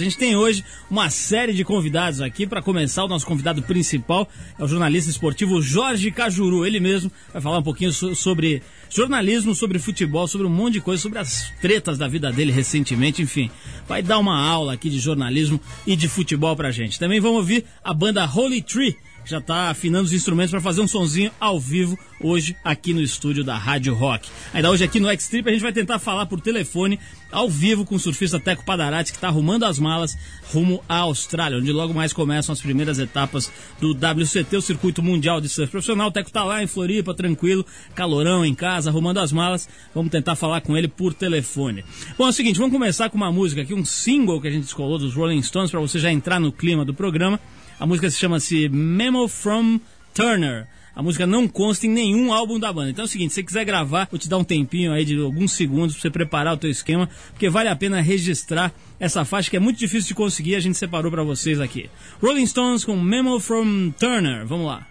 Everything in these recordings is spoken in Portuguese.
A gente tem hoje uma série de convidados aqui. Para começar, o nosso convidado principal é o jornalista esportivo Jorge Cajuru. Ele mesmo vai falar um pouquinho so sobre jornalismo, sobre futebol, sobre um monte de coisa, sobre as tretas da vida dele recentemente, enfim. Vai dar uma aula aqui de jornalismo e de futebol pra gente. Também vamos ouvir a banda Holy Tree já está afinando os instrumentos para fazer um sonzinho ao vivo hoje aqui no estúdio da Rádio Rock. Ainda hoje aqui no X-Trip a gente vai tentar falar por telefone ao vivo com o surfista Teco Padarati que está arrumando as malas rumo à Austrália, onde logo mais começam as primeiras etapas do WCT, o Circuito Mundial de Surf Profissional. O Teco está lá em Floripa, tranquilo, calorão em casa, arrumando as malas. Vamos tentar falar com ele por telefone. Bom, é o seguinte, vamos começar com uma música aqui, um single que a gente descolou dos Rolling Stones para você já entrar no clima do programa. A música se chama-se Memo from Turner. A música não consta em nenhum álbum da banda. Então é o seguinte, se você quiser gravar, vou te dar um tempinho aí de alguns segundos para você preparar o teu esquema, porque vale a pena registrar essa faixa que é muito difícil de conseguir, a gente separou para vocês aqui. Rolling Stones com Memo from Turner. Vamos lá.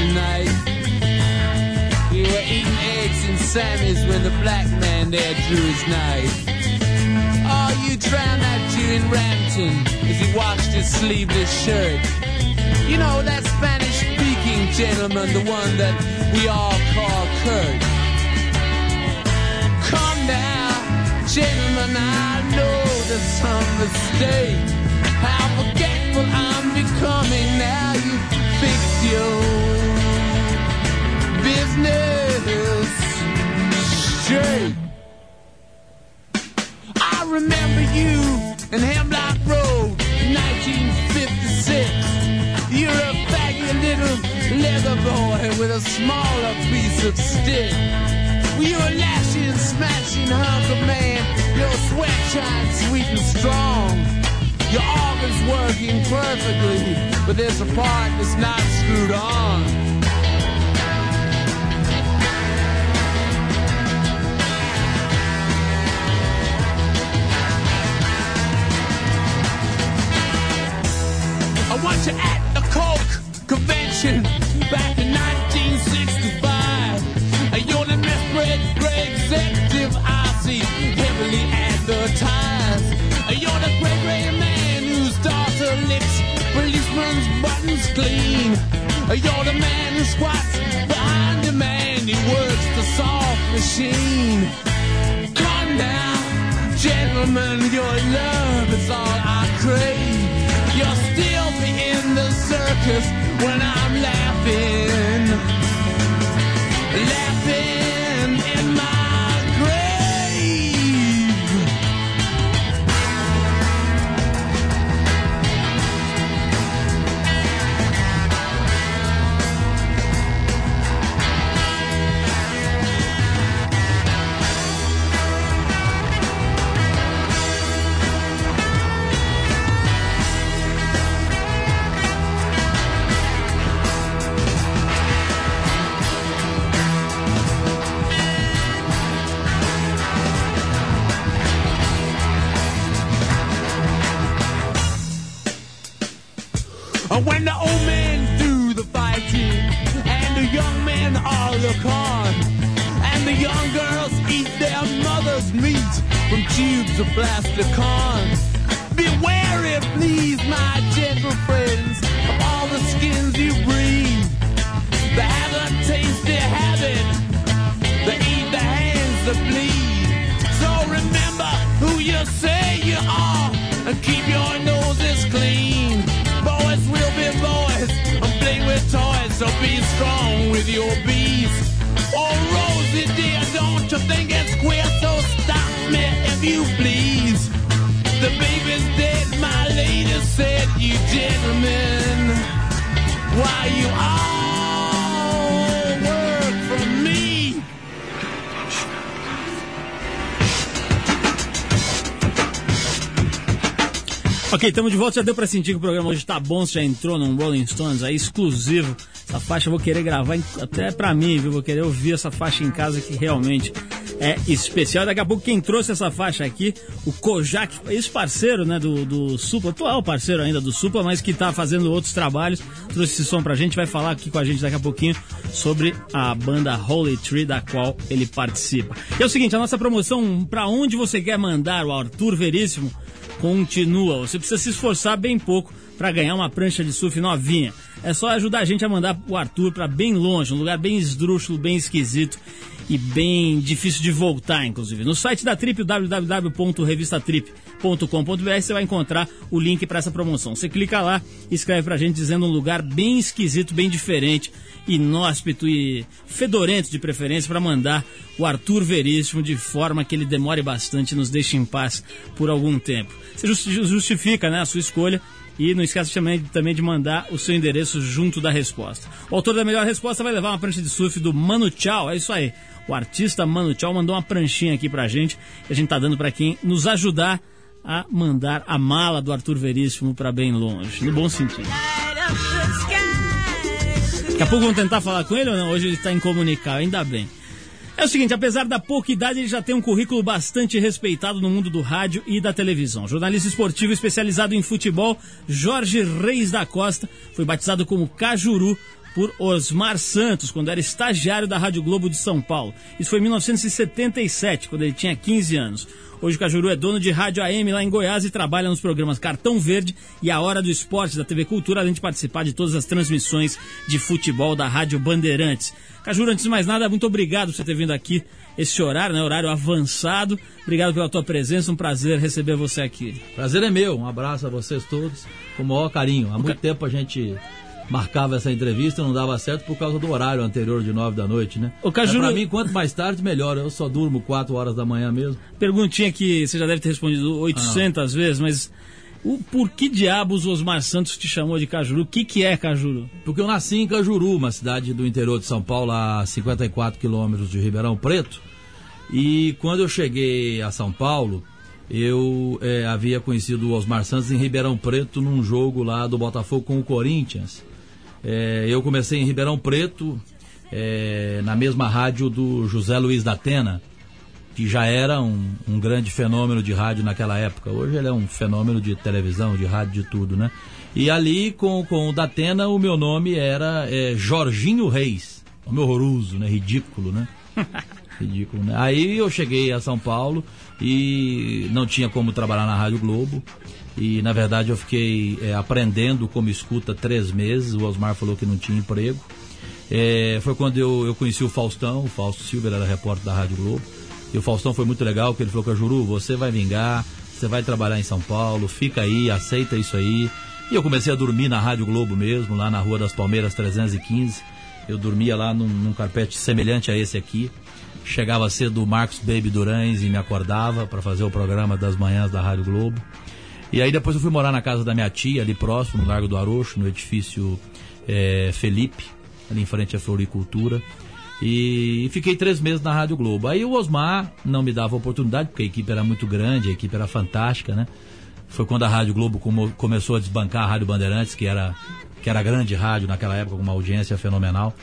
And dusty night. You were eating eggs and Sammy's when the black man there drew his knife. Oh, you drowned that Jew in Rampton as he washed his sleeveless shirt. You know that Spanish-speaking gentleman, the one that we all call Kurt. Come now, gentlemen, I know there's some mistake. How forgetful I'm becoming now you fix your business straight. I remember you in Hemlock Road 1956. You're a baggy little leather boy with a smaller piece of stick. You're a lashing, smashing hunk man. Your sweat shines sweet and strong. Your organ's working perfectly, but there's a part that's not screwed on. Want at the Coke convention back in 1965. You're the misbred great executive I see heavily advertised. You're the great great man whose daughter lips, policeman's buttons clean. You're the man who squats behind the man, he works the soft machine. Come now, gentlemen, your love is all I crave. Circus when I'm laughing. Laughing volta. Já deu pra sentir que o programa hoje tá bom. Você já entrou num Rolling Stones aí, exclusivo. Essa faixa eu vou querer gravar até pra mim, viu? Vou querer ouvir essa faixa em casa que realmente é especial. Daqui a pouco quem trouxe essa faixa aqui, o Kojak, ex-parceiro, né, do, do Supla, atual parceiro ainda do Supla, mas que tá fazendo outros trabalhos, trouxe esse som pra gente, vai falar aqui com a gente daqui a pouquinho sobre a banda Holy Tree, da qual ele participa. E é o seguinte, a nossa promoção, pra onde você quer mandar o Arthur Veríssimo, continua. Você precisa se esforçar bem pouco para ganhar uma prancha de surf novinha. É só ajudar a gente a mandar o Arthur para bem longe, um lugar bem esdrúxulo, bem esquisito e bem difícil de voltar, inclusive. No site da Trip, www.revistatrip.com.br, você vai encontrar o link para essa promoção. Você clica lá e escreve pra gente dizendo um lugar bem esquisito, bem diferente, inóspito e fedorento de preferência para mandar o Arthur Veríssimo de forma que ele demore bastante e nos deixe em paz por algum tempo. Você justi- justifica né, a sua escolha e não esqueça também, também de mandar o seu endereço junto da resposta. O autor da melhor resposta vai levar uma prancha de surf do Mano Tchau, é isso aí. O artista Mano Tchau mandou uma pranchinha aqui pra gente que a gente tá dando pra quem nos ajudar a mandar a mala do Arthur Veríssimo pra bem longe, no bom sentido. Daqui a pouco vamos tentar falar com ele ou não? Hoje ele está incomunicável, ainda bem. É o seguinte, apesar da pouca idade, ele já tem um currículo bastante respeitado no mundo do rádio e da televisão. Jornalista esportivo especializado em futebol, Jorge Reis da Costa foi batizado como Cajuru por Osmar Santos, quando era estagiário da Rádio Globo de São Paulo. Isso foi em 1977, quando ele tinha 15 anos. Hoje o Cajuru é dono de rádio AM lá em Goiás e trabalha nos programas Cartão Verde e A Hora do Esporte da TV Cultura, além de participar de todas as transmissões de futebol da Rádio Bandeirantes. Cajuru, antes de mais nada, muito obrigado por você ter vindo aqui esse horário, né? Horário avançado. Obrigado pela tua presença, um prazer receber você aqui. Prazer é meu, um abraço a vocês todos, com o maior carinho. Há muito tempo a gente marcava essa entrevista, não dava certo por causa do horário anterior de nove da noite, né? Ô, Cajuru- Mas pra mim, quanto mais tarde, melhor. Eu só durmo quatro horas da manhã mesmo. Perguntinha que você já deve ter respondido 800 vezes, mas o, por que diabos o Osmar Santos te chamou de Cajuru? O que, que é Cajuru? Porque eu nasci em Cajuru, uma cidade do interior de São Paulo, a 54 quilômetros de Ribeirão Preto. E quando eu cheguei a São Paulo, eu eh, havia conhecido o Osmar Santos em Ribeirão Preto num jogo lá do Botafogo com o Corinthians. Eh, eu comecei em Ribeirão Preto, eh, na mesma rádio do José Luiz da Atena, que já era um, um grande fenômeno de rádio naquela época. Hoje ele é um fenômeno de televisão, de rádio, de tudo, né? E ali com, com o Datena o meu nome era eh, Jorginho Reis. Nome horroroso, né? Ridículo, né? Ridículo, né? Aí eu cheguei a São Paulo e não tinha como trabalhar na Rádio Globo. E na verdade eu fiquei eh, aprendendo como escuta três meses. O Osmar falou que não tinha emprego. Eh, foi quando eu, eu conheci o Faustão, o Fausto Silva ele era repórter da Rádio Globo. E o Faustão foi muito legal, porque ele falou, Cajuru, você vai vingar, você vai trabalhar em São Paulo, fica aí, aceita isso aí. E eu comecei a dormir na Rádio Globo mesmo, lá na Rua das Palmeiras 315. Eu dormia lá num, num carpete semelhante a esse aqui. Chegava cedo o Marcos Baby Durães e me acordava para fazer o programa das manhãs da Rádio Globo. E aí depois eu fui morar na casa da minha tia, ali próximo, no Largo do Arocho, no edifício eh, Felipe, ali em frente à Floricultura. E fiquei três meses na Rádio Globo. Aí o Osmar não me dava oportunidade, porque a equipe era muito grande, a equipe era fantástica, né? Foi quando a Rádio Globo começou a desbancar a Rádio Bandeirantes, que era, que era grande rádio naquela época, com uma audiência fenomenal.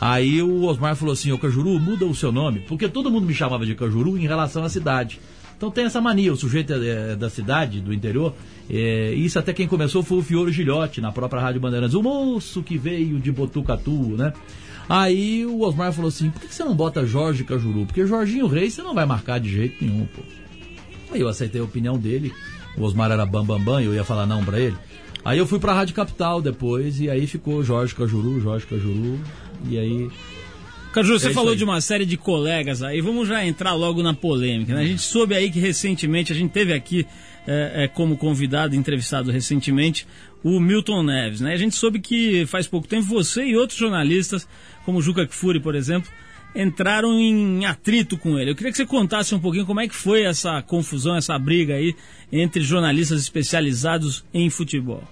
Aí o Osmar falou assim, ô Cajuru, muda o seu nome, porque todo mundo me chamava de Cajuru em relação à cidade. Então tem essa mania, o sujeito é, é da cidade, do interior, é, isso até quem começou foi o Fiore Gilhote, na própria Rádio Bandeirantes, o moço que veio de Botucatu, né? Aí o Osmar falou assim, por que você não bota Jorge Cajuru? Porque Jorginho Reis você não vai marcar de jeito nenhum, pô. Aí eu aceitei a opinião dele. O Osmar era bam, bam, e eu ia falar não pra ele. Aí eu fui pra Rádio Capital depois e aí ficou Jorge Cajuru, Jorge Cajuru. E aí. Caju, você É falou aí. de uma série de colegas aí, vamos já entrar logo na polêmica. Né? A gente soube aí que recentemente, a gente teve aqui é, é, como convidado, entrevistado recentemente, o Milton Neves. Né? A gente soube que faz pouco tempo você e outros jornalistas, como o Juca Kfouri, por exemplo, entraram em atrito com ele. Eu queria que você contasse um pouquinho como é que foi essa confusão, essa briga aí entre jornalistas especializados em futebol.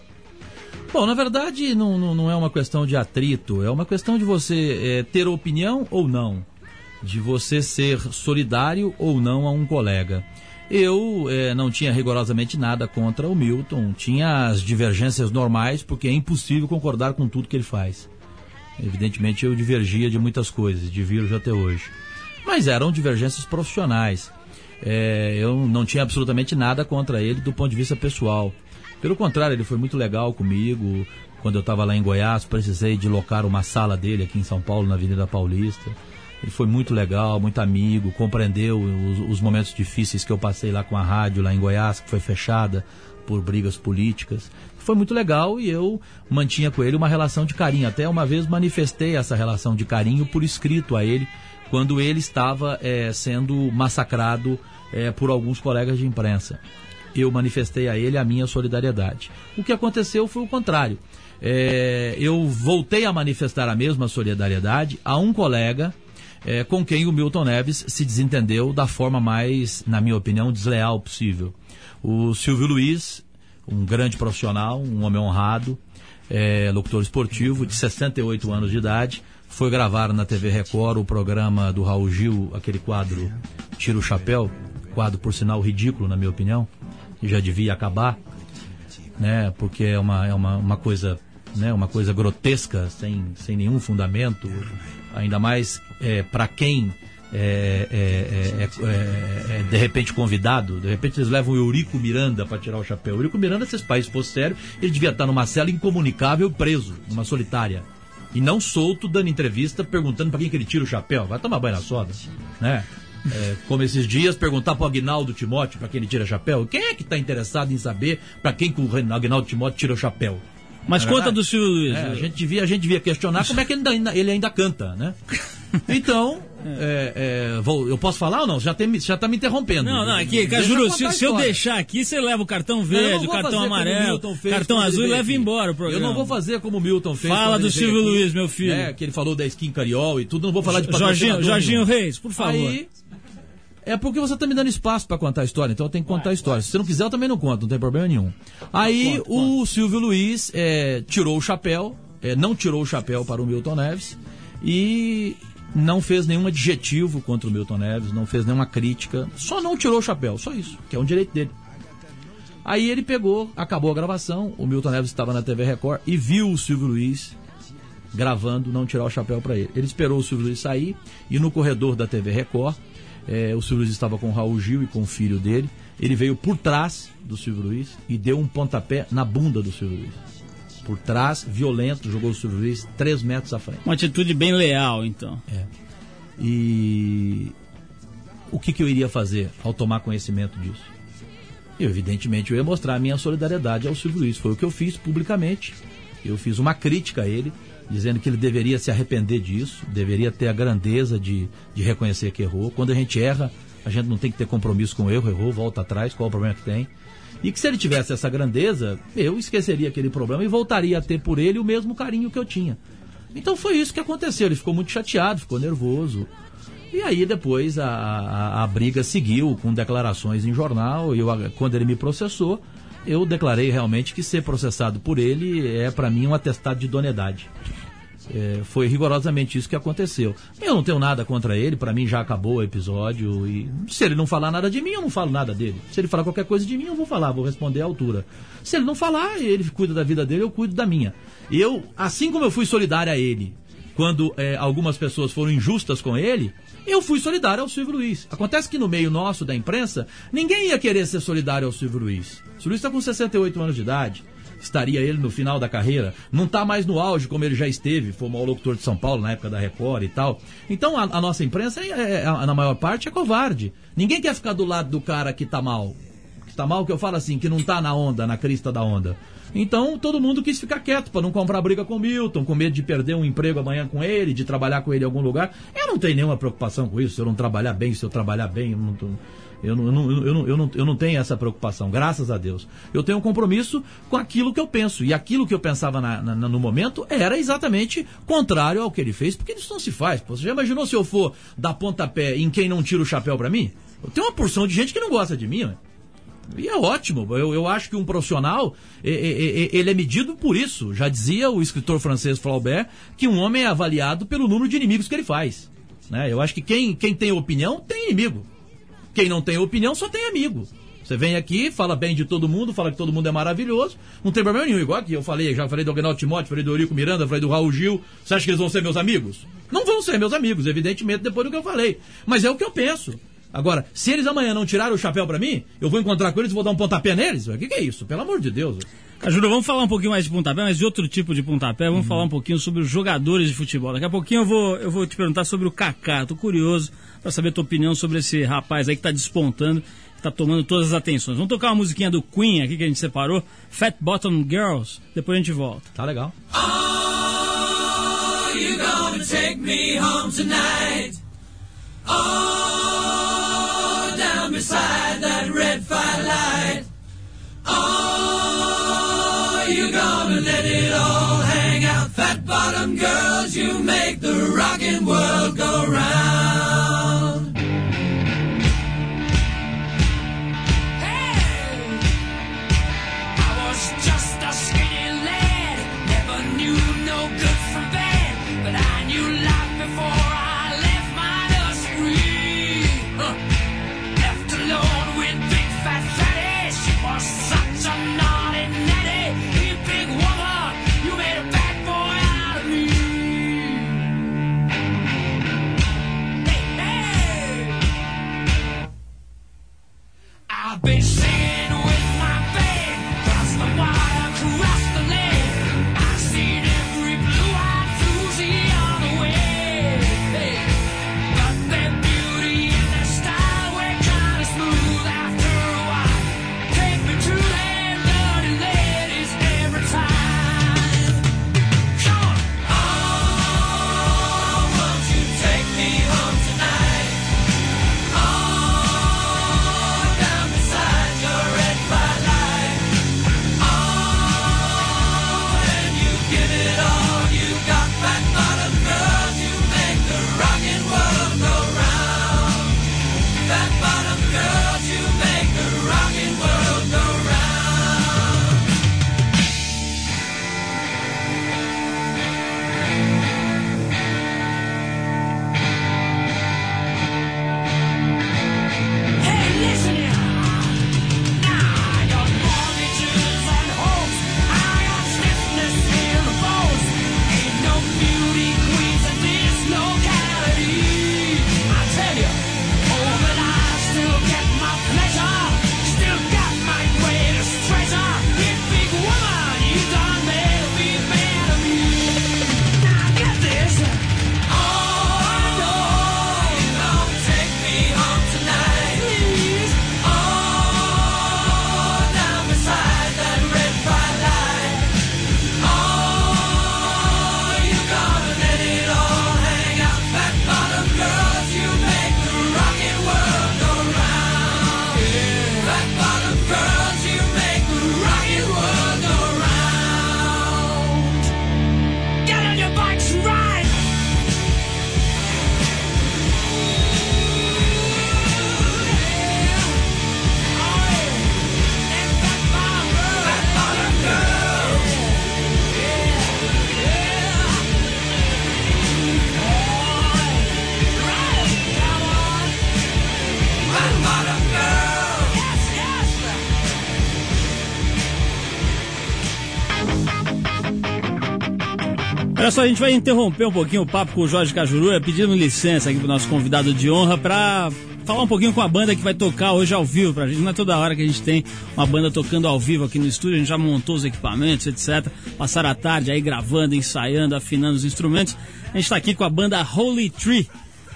Bom, na verdade não, não, não é uma questão de atrito, é uma questão de você é, ter opinião ou não, de você ser solidário ou não a um colega. Eu é, não tinha rigorosamente nada contra o Milton, tinha as divergências normais, porque é impossível concordar com tudo que ele faz. Evidentemente eu divergia de muitas coisas, divirjo até hoje. Mas eram divergências profissionais. É, eu não tinha absolutamente nada contra ele do ponto de vista pessoal. Pelo contrário, ele foi muito legal comigo. Quando eu estava lá em Goiás, precisei de locar uma sala dele aqui em São Paulo, na Avenida Paulista. Ele foi muito legal, muito amigo, compreendeu os, os, momentos difíceis que eu passei lá com a rádio, lá em Goiás, que foi fechada por brigas políticas. Foi muito legal e eu mantinha com ele uma relação de carinho. Até uma vez manifestei essa relação de carinho por escrito a ele, quando ele estava é, sendo massacrado é, por alguns colegas de imprensa. Eu manifestei a ele a minha solidariedade. O que aconteceu foi o contrário. É, eu voltei a manifestar a mesma solidariedade a um colega é, com quem o Milton Neves se desentendeu da forma mais, na minha opinião, desleal possível. O Silvio Luiz, um grande profissional, um homem honrado, é, locutor esportivo, de 68 anos de idade, foi gravar na TV Record o programa do Raul Gil, aquele quadro Tira o Chapéu, quadro por sinal ridículo, na minha opinião, já devia acabar, né, porque é uma, é uma, uma coisa né, uma coisa grotesca, sem, sem nenhum fundamento, ainda mais é, para quem é é, é, é, é, de repente convidado, de repente eles levam o Eurico Miranda para tirar o chapéu. O Eurico Miranda, se esse país fosse sério, ele devia estar numa cela incomunicável, preso, numa solitária. E não solto, dando entrevista, perguntando para quem que ele tira o chapéu. Vai tomar banho na soda, né? É, como esses dias, perguntar para o Agnaldo Timóteo para quem ele tira o chapéu. Quem é que está interessado em saber para quem que o Agnaldo Timóteo tira o chapéu? Mas é conta do Silvio Luiz. É, a, gente devia, a gente devia questionar como é que ele ainda, ele ainda canta, né? Então, é, é, vou, eu posso falar ou não? Já, tem, já tá me interrompendo. Não, não, aqui, Cajuru, se, se eu deixar aqui, você leva o cartão verde, o cartão amarelo, cartão azul e leva embora o programa. Eu não vou fazer como o Milton fez. Fala do Silvio aqui, Luiz, meu filho. É, que ele falou da skin cariol e tudo, não vou falar de Jorginho, Jorginho Reis, por favor. Aí, é porque você está me dando espaço para contar a história, então eu tenho que contar a história. Se você não quiser, eu também não conto, não tem problema nenhum. Aí conta, o. Silvio Luiz é, tirou o chapéu, é, não tirou o chapéu para o Milton Neves e não fez nenhum adjetivo contra o Milton Neves, não fez nenhuma crítica, só não tirou o chapéu, só isso, que é um direito dele. Aí ele pegou, acabou a gravação, o Milton Neves estava na TV Record e viu o Silvio Luiz gravando, não tirar o chapéu para ele. Ele esperou o Silvio Luiz sair e no corredor da TV Record é, o Silvio Luiz estava com o Raul Gil e com o filho dele. Ele veio por trás do Silvio Luiz e deu um pontapé na bunda do Silvio Luiz. Por trás, violento, jogou o Silvio Luiz três metros à frente. Uma atitude bem leal, então. É. E o que, que eu iria fazer ao tomar conhecimento disso? Eu, evidentemente, eu ia mostrar a minha solidariedade ao Silvio Luiz. Foi o que eu fiz publicamente. Eu fiz uma crítica a ele dizendo que ele deveria se arrepender disso, deveria ter a grandeza de, de reconhecer que errou. Quando a gente erra, a gente não tem que ter compromisso com o erro, errou, volta atrás, qual o problema que tem. E que se ele tivesse essa grandeza, eu esqueceria aquele problema e voltaria a ter por ele o mesmo carinho que eu tinha. Então foi isso que aconteceu. Ele ficou muito chateado, ficou nervoso. E aí depois a, a, a briga seguiu com declarações em jornal. Eu, quando ele me processou, eu declarei realmente que ser processado por ele é para mim um atestado de idoneidade. É, foi rigorosamente isso que aconteceu. Eu não tenho nada contra ele, para mim já acabou o episódio. E se ele não falar nada de mim, eu não falo nada dele. Se ele falar qualquer coisa de mim, eu vou falar, vou responder à altura. Se ele não falar, ele cuida da vida dele, eu cuido da minha. Eu, assim como eu fui solidário a ele, quando é, algumas pessoas foram injustas com ele, eu fui solidário ao Silvio Luiz. Acontece que no meio nosso da imprensa, ninguém ia querer ser solidário ao Silvio Luiz. O Silvio Luiz está com 68 anos de idade estaria ele no final da carreira. Não está mais no auge como ele já esteve, foi o maior locutor de São Paulo na época da Record e tal. Então a, a nossa imprensa, é, é, é, na maior parte, é covarde. Ninguém quer ficar do lado do cara que está mal. Que está mal, que eu falo assim, que não está na onda, na crista da onda. Então todo mundo quis ficar quieto para não comprar briga com o Milton, com medo de perder um emprego amanhã com ele, de trabalhar com ele em algum lugar. Eu não tenho nenhuma preocupação com isso. Se eu não trabalhar bem, se eu trabalhar bem, eu não tô... Eu não, eu, não, eu, não, eu, não, eu não tenho essa preocupação, graças a Deus. Eu tenho um compromisso com aquilo que eu penso. E aquilo que eu pensava na, na, no momento era exatamente contrário ao que ele fez, porque isso não se faz. Você já imaginou se eu for dar pontapé em quem não tira o chapéu para mim? Tenho uma porção de gente que não gosta de mim, né? E é ótimo. Eu, eu acho que um profissional, ele é medido por isso. Já dizia o escritor francês Flaubert que um homem é avaliado pelo número de inimigos que ele faz. Né? Eu acho que quem, quem tem opinião tem inimigo. Quem não tem opinião só tem amigo. Você vem aqui, fala bem de todo mundo, fala que todo mundo é maravilhoso, não tem problema nenhum. Igual que eu falei, já falei do Agnaldo Timóteo, falei do Eurico Miranda, falei do Raul Gil. Você acha que eles vão ser meus amigos? Não vão ser meus amigos, evidentemente, depois do que eu falei. Mas é o que eu penso. Agora, se eles amanhã não tiraram o chapéu para mim, eu vou encontrar com eles e vou dar um pontapé neles? O que, que é isso? Pelo amor de Deus. Cajuru, vamos falar um pouquinho mais de pontapé, mas de outro tipo de pontapé. Vamos uhum. falar um pouquinho sobre os jogadores de futebol. Daqui a pouquinho eu vou, eu vou te perguntar sobre o Kaká. Tô curioso para saber a tua opinião sobre esse rapaz aí que tá despontando tá tomando todas as atenções. Vamos tocar uma musiquinha do Queen aqui que a gente separou, Fat Bottom Girls, depois a gente volta. Tá legal. Oh, you gonna take me home tonight. Oh, down beside that red firelight. Oh, you gonna let it all hang out. Fat bottom girls, you make the rockin' world go round. Só, a gente vai interromper um pouquinho o papo com o Jorge Cajuru, pedindo licença aqui pro nosso convidado de honra para falar um pouquinho com a banda que vai tocar hoje ao vivo pra gente. Não é toda hora que a gente tem uma banda tocando ao vivo aqui no estúdio, a gente já montou os equipamentos, etc. Passaram a tarde aí gravando, ensaiando, afinando os instrumentos. A gente tá aqui com a banda Holy Tree.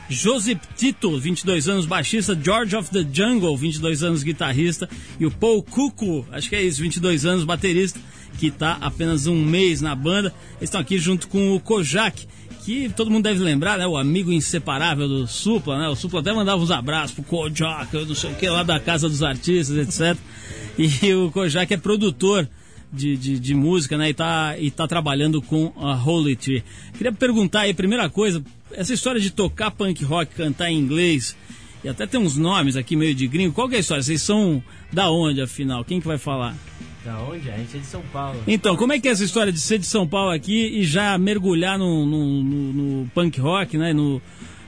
Joseph Tito, 22 anos, baixista, George of the Jungle, 22 anos, guitarrista, e o Paul Cuco, acho que é isso, 22 anos, baterista que está apenas um mês na banda. Eles estão aqui junto com o Kojak, que todo mundo deve lembrar, né? O amigo inseparável do Supla, né? O Supla até mandava uns abraços pro Kojak, não sei o que, lá da Casa dos Artistas, etc. E o Kojak é produtor de, de, de, música, né? E tá, e tá trabalhando com a Holy Tree. Queria perguntar aí, primeira coisa, essa história de tocar punk rock, cantar em inglês, e até tem uns nomes aqui meio de gringo, qual que é a história? Vocês são da onde, afinal? Quem que vai falar? Da onde? A gente é de São Paulo. Então, como é que é essa história de ser de São Paulo aqui e já mergulhar no, no, no, no punk rock, né? No,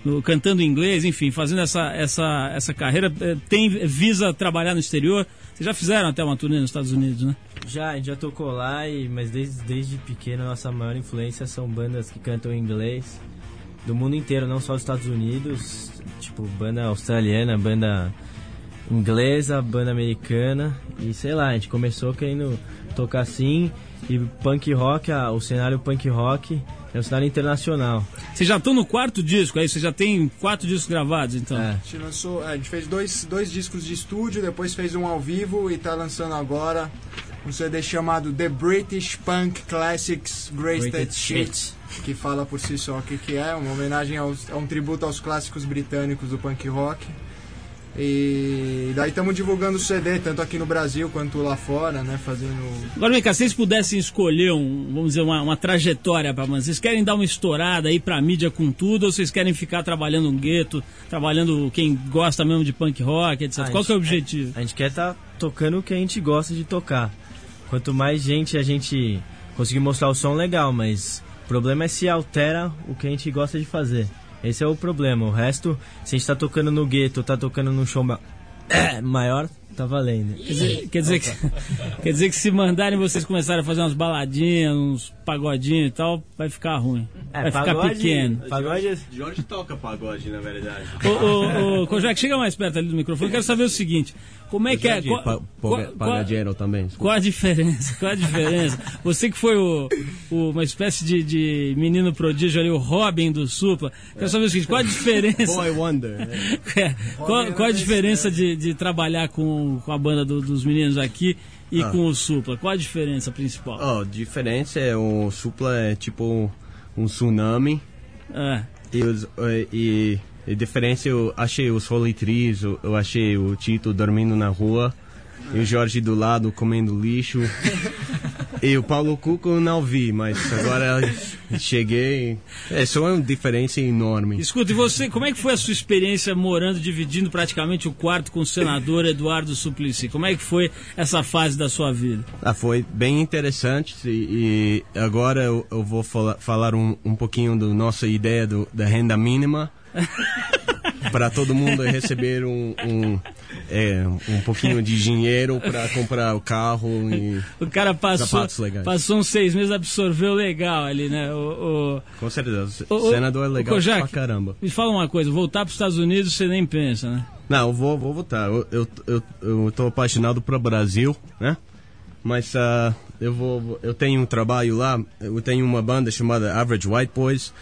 no- cantando inglês, enfim, fazendo essa, essa, essa carreira. eh, Tem visa trabalhar no exterior? Vocês já fizeram até uma turnê nos Estados Unidos, né? Já, a gente já tocou lá, e, mas desde, desde pequeno a nossa maior influência são bandas que cantam em inglês. Do mundo inteiro, não só dos Estados Unidos. Tipo, banda australiana, banda inglesa, banda americana. E sei lá, a gente começou querendo tocar assim. E punk rock, o cenário punk rock é um cenário internacional. Vocês já estão no quarto disco, aí vocês já têm quatro discos gravados, então. É. A gente lançou, a gente fez dois, dois discos de estúdio, depois fez um ao vivo e tá lançando agora um CD chamado The British Punk Classics Greatest Greatest Hits, que fala por si só o que, que é, uma homenagem aos, é um tributo aos clássicos britânicos do punk rock. E daí estamos divulgando o CD, tanto aqui no Brasil quanto lá fora, né? Fazendo. Agora vem cá, se vocês pudessem escolher um, vamos dizer, uma, uma trajetória pra banda, vocês querem dar uma estourada aí pra mídia com tudo, ou vocês querem ficar trabalhando um gueto, trabalhando quem gosta mesmo de punk rock, etc. Ah, Qual que é o a gente- objetivo? A gente quer estar tocando o que a gente gosta de tocar. Quanto mais gente a gente conseguir mostrar o som legal, mas o problema é se altera o que a gente gosta de fazer. Esse é o problema. O resto, se a gente tá tocando no gueto, tá tocando num show ma- maior, tá valendo. Quer dizer, quer, dizer que, quer dizer que se mandarem vocês começarem a fazer umas baladinhas, uns pagodinhos e tal, vai ficar ruim. vai ficar É, pagode- pequeno. Pagode Jorge toca pagode, na verdade. Ô, ô, ô, Kojak, chega mais perto ali do microfone. Eu quero saber o seguinte: como é que é. Qual, qual- qual- dinheiro também. Qual a diferença? Qual a diferença? Você que foi o, o- uma espécie de, de menino prodígio ali, o Robin do Supla. Quero saber o seguinte, qual a diferença? Boy Wonder. né? É, qual, qual a diferença de, de trabalhar com, com a banda do- dos meninos aqui e Ah. com o Supla? Qual a diferença principal? Ó, a diferença é o Supla é tipo um tsunami. É. E, os, eh, e a diferença eu achei os Holy Trees, eu achei o Tito dormindo na rua. E o Jorge do lado comendo lixo. e o Paulo Cuco eu não vi, mas agora cheguei. É só uma diferença enorme. Escuta, e você, como é que foi a sua experiência morando, dividindo praticamente o quarto com o senador Eduardo Suplicy? Como é que foi essa fase da sua vida? Ah, foi bem interessante e, e agora eu, eu vou fala- falar um, um pouquinho da nossa ideia do, da renda mínima para todo mundo receber um, um, é, um pouquinho de dinheiro para comprar o carro e O cara passou, passou uns seis meses, absorveu legal ali, né? O, o- com certeza. Ô, ô, senador é legal Kojak, pra caramba. Me fala uma coisa, voltar para os Estados Unidos você nem pensa, né? não eu vou vou votar eu, eu, eu, eu tô apaixonado pro Brasil né? Mas ah, eu vou eu tenho um trabalho lá eu tenho uma banda chamada Average White Boys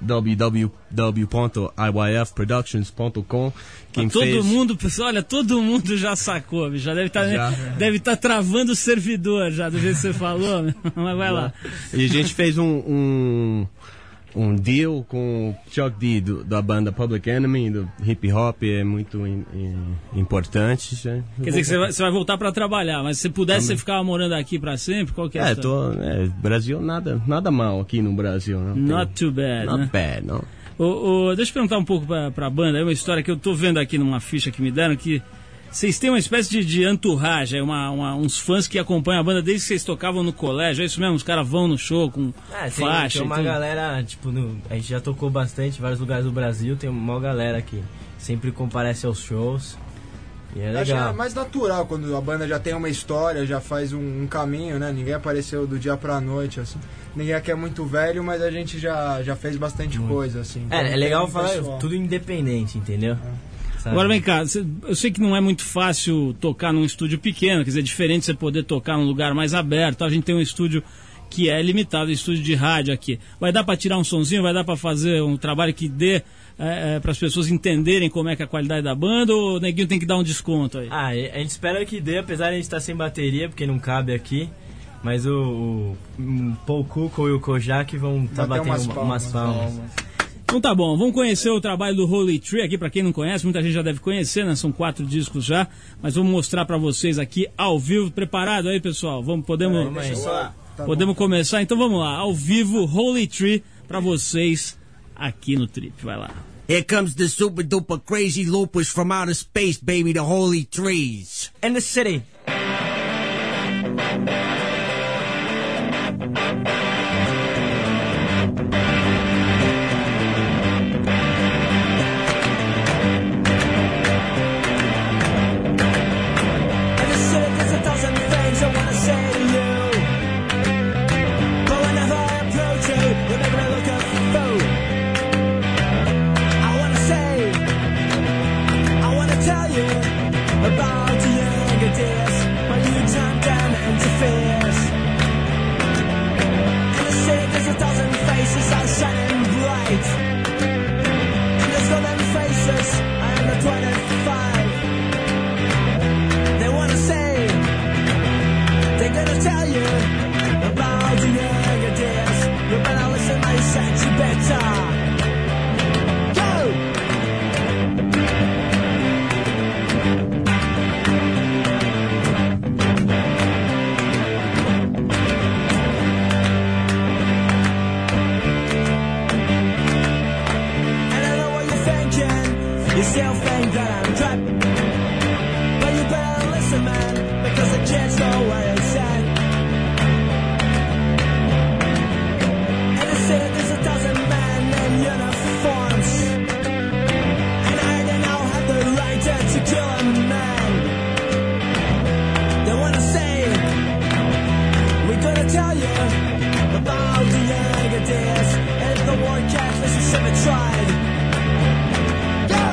www.iyfproductions.com quem todo fez? mundo, pessoal, olha, todo mundo já sacou, já deve estar Já. deve estar travando o servidor já do jeito que você falou, mas vai lá. E a gente fez um, um, um deal com o Chuck D do- da banda Public Enemy, do hip hop, é muito im- im- importante. né? Quer dizer que você vai, você vai voltar para trabalhar, mas se pudesse você ficar morando aqui para sempre, qual que é a É, tô, é, Brasil nada, nada mal aqui no Brasil. Não Not tem, too bad, not né? bad, não. Ô, deixa eu perguntar um pouco pra, pra banda, é uma história que eu tô vendo aqui numa ficha que me deram, que vocês têm uma espécie de, de entourage, é uma, uma- uns fãs que acompanham a banda desde que vocês tocavam no colégio, é isso mesmo? Os caras vão no show com É, tem, faixa tem e uma tudo. galera, tipo, no- a gente já tocou bastante em vários lugares do Brasil, tem uma galera que sempre comparece aos shows. E é Acho que é legal. mais natural quando a banda já tem uma história, já faz um, um caminho, né? Ninguém apareceu do dia pra noite, assim. Ninguém aqui é muito velho, mas a gente já, já fez bastante coisa, assim. Então, É, é legal falar pessoal. tudo independente, entendeu? Sabe? Agora vem cá, eu sei que não é muito fácil tocar num estúdio pequeno, quer dizer, é diferente você poder tocar num lugar mais aberto. A gente tem um estúdio que é limitado, um estúdio de rádio aqui. Vai dar para tirar um sonzinho, vai dar para fazer um trabalho que dê para as pessoas entenderem como é que é a qualidade da banda ou o neguinho tem que dar um desconto aí? Ah, a gente espera que dê, apesar de a gente estar sem bateria, porque não cabe aqui. Mas o, o, o Paul Cuco e o Kojak vão estar Bater batendo umas uma- palmas. umas palmas. Então tá bom, vamos conhecer o trabalho do Holy Tree aqui, para quem não conhece, muita gente já deve conhecer, né? São quatro discos já, mas vamos mostrar para vocês aqui ao vivo. Preparado aí, pessoal? Vamos, podemos, Vamos aí. Só- tá podemos começar? Então vamos lá, ao vivo, Holy Tree para vocês aqui no Trip. Vai lá. Here comes the super duper crazy loopers from outer space, baby, the holy trees. And the city. about the young dear days. And the war Catholics who never tried. Go!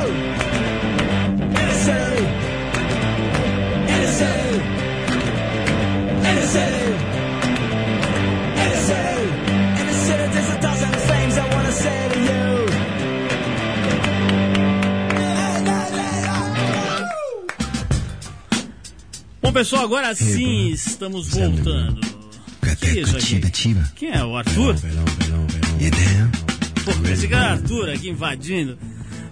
NSA! NSA! NSA! NSA! NSA, there's a dozen things I wanna say to you. Bom, pessoal, agora sim estamos voltando. Que isso aqui? Quem é? O Arthur? Esse cara é Arthur aqui invadindo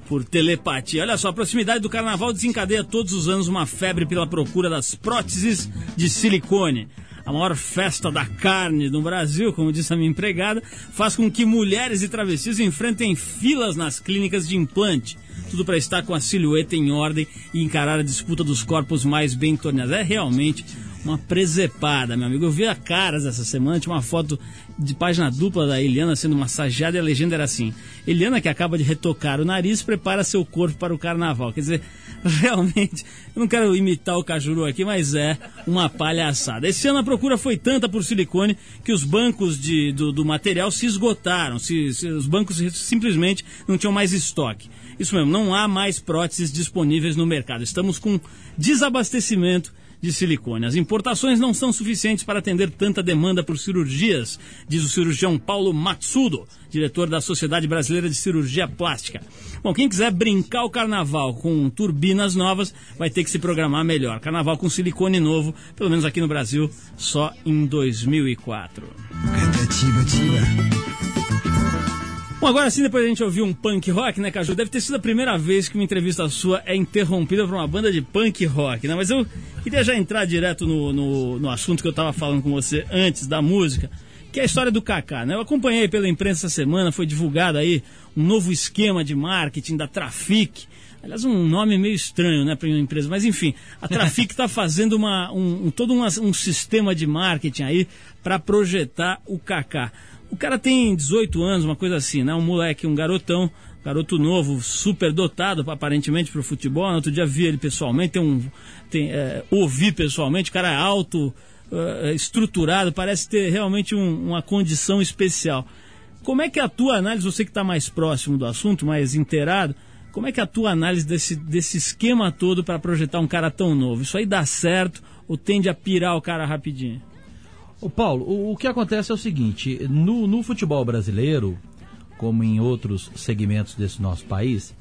por telepatia. Olha só, a proximidade do carnaval desencadeia todos os anos uma febre pela procura das próteses de silicone. A maior festa da carne no Brasil, como disse a minha empregada, faz com que mulheres e travestis enfrentem filas nas clínicas de implante. Tudo para estar com a silhueta em ordem e encarar a disputa dos corpos mais bem torneados. É realmente uma presepada, meu amigo. Eu vi a caras essa semana, tinha uma foto de página dupla da Eliana sendo massageada e a legenda era assim: Eliana, que acaba de retocar o nariz, prepara seu corpo para o carnaval. Quer dizer, realmente, eu não quero imitar o Cajuru aqui, mas é uma palhaçada. Esse ano a procura foi tanta por silicone que os bancos de, do, do material se esgotaram. Se, se- os bancos simplesmente não tinham mais estoque. Isso mesmo, não há mais próteses disponíveis no mercado. Estamos com desabastecimento de silicone. As importações não são suficientes para atender tanta demanda por cirurgias, diz o cirurgião Paulo Matsudo, diretor da Sociedade Brasileira de Cirurgia Plástica. Bom, quem quiser brincar o carnaval com turbinas novas vai ter que se programar melhor. Carnaval com silicone novo, pelo menos aqui no Brasil, só em 2004. Bom, agora sim, depois a gente ouviu um punk rock, né, Caju? Deve ter sido a primeira vez que uma entrevista sua é interrompida por uma banda de punk rock, né? Mas eu queria já entrar direto no, no, no assunto que eu estava falando com você antes da música, que é a história do Kaká, né? Eu acompanhei pela imprensa essa semana, foi divulgado aí um novo esquema de marketing da Trafic. Aliás, um nome meio estranho, né, para uma empresa. Mas enfim, a Trafic está fazendo uma, um, um- todo uma- um sistema de marketing aí para projetar o Kaká. O cara tem 18 anos, uma coisa assim, né? Um moleque, um garotão, garoto novo, super dotado aparentemente para o futebol. No outro dia vi ele pessoalmente, tem um, tem, é, ouvi pessoalmente, o cara é alto, é, estruturado, parece ter realmente um- uma condição especial. Como é que é a tua análise, você que está mais próximo do assunto, mais inteirado, como é que é a tua análise desse, desse esquema todo para projetar um cara tão novo? Isso aí dá certo ou tende a pirar o cara rapidinho? Ô Paulo, o, o que acontece é o seguinte, no, no futebol brasileiro, como em outros segmentos desse nosso país,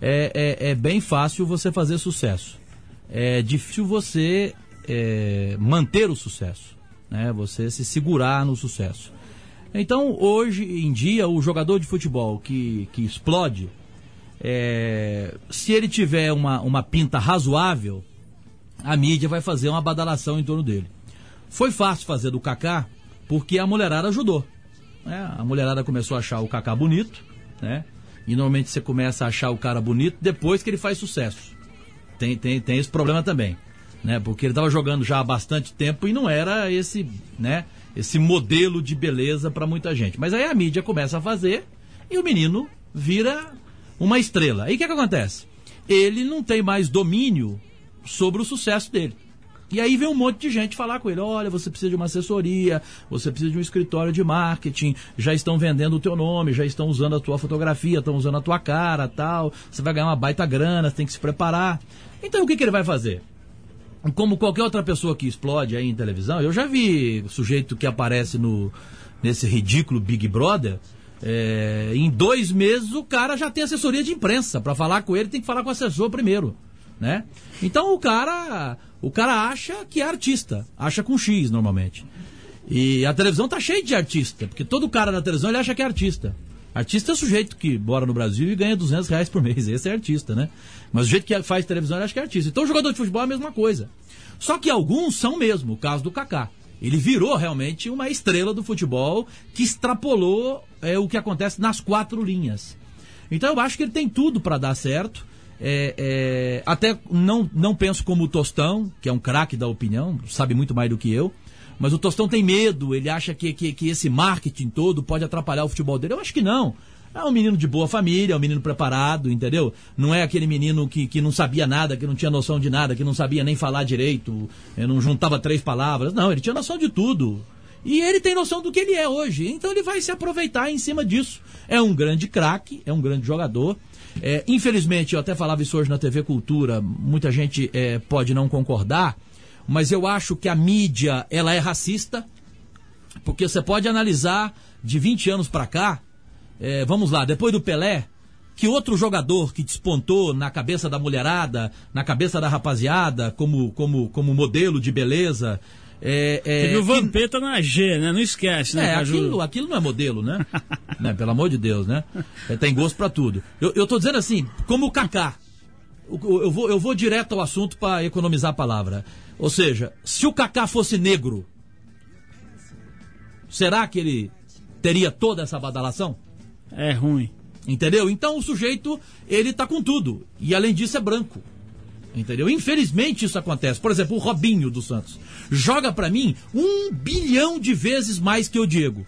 é, é, é bem fácil você fazer sucesso. É difícil você é, manter o sucesso, né? você se segurar no sucesso. Então, hoje em dia, o jogador de futebol que, que explode, é, se ele tiver uma, uma pinta razoável, a mídia vai fazer uma badalação em torno dele. Foi fácil fazer do Kaká porque a mulherada ajudou. né? A mulherada começou a achar o Kaká bonito, né? E normalmente você começa a achar o cara bonito depois que ele faz sucesso. Tem, tem, tem esse problema também, né? Porque ele estava jogando já há bastante tempo e não era esse, né? Esse modelo de beleza para muita gente. Mas aí a mídia começa a fazer e o menino vira uma estrela. Aí o que, que acontece? Ele não tem mais domínio sobre o sucesso dele. E aí vem um monte de gente falar com ele: olha, você precisa de uma assessoria, você precisa de um escritório de marketing, já estão vendendo o teu nome, já estão usando a tua fotografia, estão usando a tua cara tal. Você vai ganhar uma baita grana, tem que se preparar. Então o que, que ele vai fazer? Como qualquer outra pessoa que explode aí em televisão, eu já vi sujeito que aparece no, nesse ridículo Big Brother. é, em dois meses o cara já tem assessoria de imprensa. Para falar com ele, tem que falar com o assessor primeiro. Né? Então o cara, o cara acha que é artista, acha com X normalmente. E a televisão tá cheia de artista, porque todo cara na televisão ele acha que é artista. Artista é o sujeito que mora no Brasil e ganha 200 reais por mês, esse é artista, né? Mas o jeito que faz televisão ele acha que é artista. Então o jogador de futebol é a mesma coisa. Só que alguns são mesmo, o caso do Kaká. Ele virou realmente uma estrela do futebol que extrapolou é, o que acontece nas quatro linhas. Então eu acho que ele tem tudo para dar certo. É, é, até não, não penso como o Tostão, que é um craque da opinião, sabe muito mais do que eu. Mas o Tostão tem medo, ele acha que, que, que esse marketing todo pode atrapalhar o futebol dele. Eu acho que não. É um menino de boa família, é um menino preparado, entendeu? Não é aquele menino que, que não sabia nada, que não tinha noção de nada, que não sabia nem falar direito, eh, não juntava três palavras. Não, ele tinha noção de tudo. E ele tem noção do que ele é hoje. Então ele vai se aproveitar em cima disso. É um grande craque, é um grande jogador. É, infelizmente, eu até falava isso hoje na TV Cultura, muita gente é, pode não concordar, mas eu acho que a mídia ela é racista, porque você pode analisar de 20 anos para cá, é, vamos lá, depois do Pelé, que outro jogador que despontou na cabeça da mulherada, na cabeça da rapaziada, como, como, como modelo de beleza. É, é, Teve o que- Vampeta na G, né? Não esquece, né, é, aquilo, aquilo não é modelo, né? né? Pelo amor de Deus, né? É, tem gosto pra tudo. Eu, eu tô dizendo assim, como o Kaká. Eu vou, eu vou direto ao assunto para economizar a palavra. Ou seja, se o Kaká fosse negro, será que ele teria toda essa badalação? É ruim. Entendeu? Então o sujeito, ele tá com tudo. E além disso é branco. Entendeu? Infelizmente isso acontece. Por exemplo, o Robinho do Santos joga pra mim um bilhão de vezes mais que o Diego.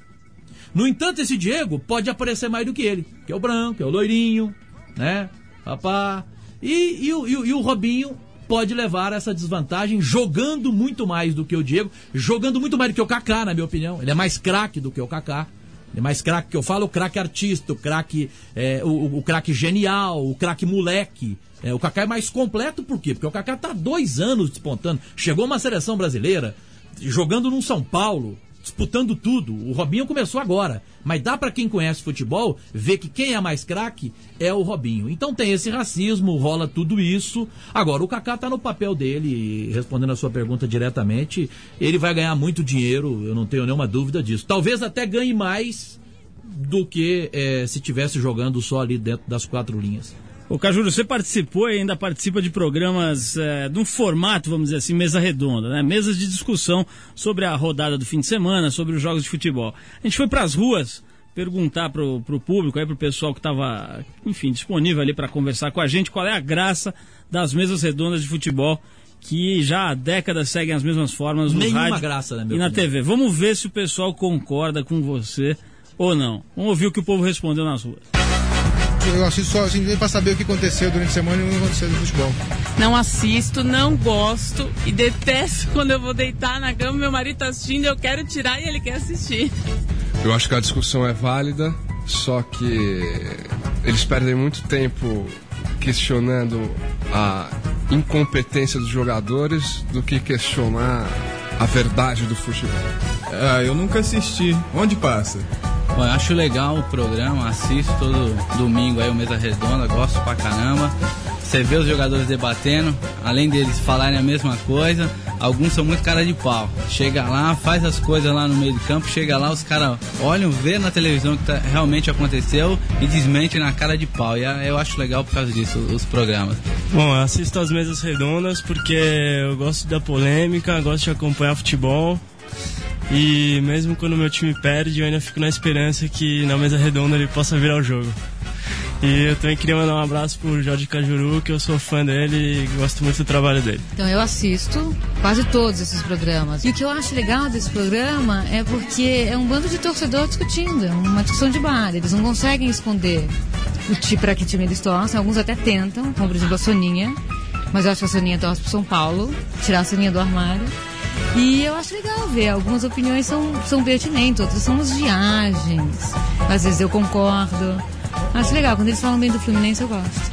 No entanto, esse Diego pode aparecer mais do que ele, que é o branco, é o loirinho, né? Papá. E, e, e e o Robinho pode levar essa desvantagem jogando muito mais do que o Diego, jogando muito mais do que o Kaká, na minha opinião. Ele é mais craque do que o Kaká. É mais craque que eu falo, o craque artista, o craque, é, o, o- craque genial, o craque moleque. É, o Kaká é mais completo por quê? Porque o Kaká tá dois anos despontando. Chegou uma seleção brasileira, jogando num São Paulo, disputando tudo. O Robinho começou agora, mas dá pra quem conhece futebol ver que quem é mais craque é o Robinho. Então tem esse racismo, rola tudo isso. Agora o Kaká tá no papel dele, respondendo a sua pergunta diretamente, ele vai ganhar muito dinheiro, eu não tenho nenhuma dúvida disso. Talvez até ganhe mais do que eh, se tivesse jogando só ali dentro das quatro linhas. Ô, Cajuru, você participou e ainda participa de programas é, de um formato, vamos dizer assim, mesa redonda, né? Mesas de discussão sobre a rodada do fim de semana, sobre os jogos de futebol. A gente foi para as ruas perguntar pro, pro público, aí pro pessoal que estava, enfim, disponível ali para conversar com a gente, qual é a graça das mesas redondas de futebol que já há décadas seguem as mesmas formas no Nenhuma rádio graça, na minha e na opinião. TV. Vamos ver se o pessoal concorda com você ou não. Vamos ouvir o que o povo respondeu nas ruas. Eu assisto só assim, pra saber o que aconteceu durante a semana e o que aconteceu no futebol. Não assisto, não gosto e detesto quando eu vou deitar na cama, meu marido tá assistindo, eu quero tirar e ele quer assistir. Eu acho que a discussão é válida, só que eles perdem muito tempo questionando a incompetência dos jogadores do que questionar a verdade do futebol. Ah, eu nunca assisti. Onde passa? Bom, eu acho legal o programa, assisto todo domingo aí o Mesa Redonda, gosto pra caramba. Você vê os jogadores debatendo, além deles falarem a mesma coisa, alguns são muito cara de pau. Chega lá, faz as coisas lá no meio do campo, chega lá, os caras olham, vê na televisão o que tá- realmente aconteceu e desmentem na cara de pau. E ah, eu acho legal por causa disso, os programas. Bom, eu assisto as mesas redondas porque eu gosto da polêmica, gosto de acompanhar futebol. E mesmo quando meu time perde, eu ainda fico na esperança que na mesa redonda ele possa virar o jogo. E eu também queria mandar um abraço pro Jorge Cajuru, que eu sou fã dele e gosto muito do trabalho dele. Então eu assisto quase todos esses programas. E o que eu acho legal desse programa é porque é um bando de torcedor discutindo, é uma discussão de bar. Eles não conseguem esconder o time para que time eles torcem. Alguns até tentam, como por exemplo a Soninha. Mas eu acho que a Soninha torce pro São Paulo, tirar a Soninha do armário. E eu acho legal ver, algumas opiniões são, são pertinentes, outras são as viagens. Às vezes eu concordo. Acho legal, quando eles falam bem do Fluminense eu gosto.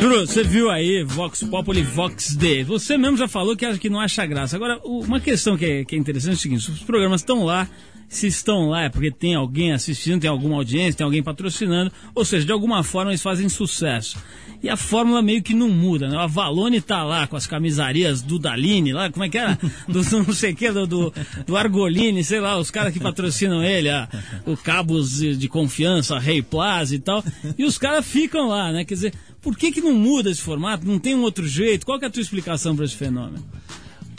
Juro, você viu aí Vox Populi, Vox D. Você mesmo já falou que acha que não acha graça. Agora, uma questão que é, que é interessante é o seguinte: os programas estão lá. Se estão lá é porque tem alguém assistindo, tem alguma audiência, tem alguém patrocinando. Ou seja, de alguma forma eles fazem sucesso. E a fórmula meio que não muda, né? O Avalone tá lá com as camisarias do Daline, lá, como é que era? Do, não sei o que, do, do, Argolini, sei lá, os caras que patrocinam ele, a, o Cabos de, Confiança, a Rei Plaza e tal. E os caras ficam lá, né? Quer dizer, por que que não muda esse formato? Não tem um outro jeito? Qual é a tua explicação para esse fenômeno?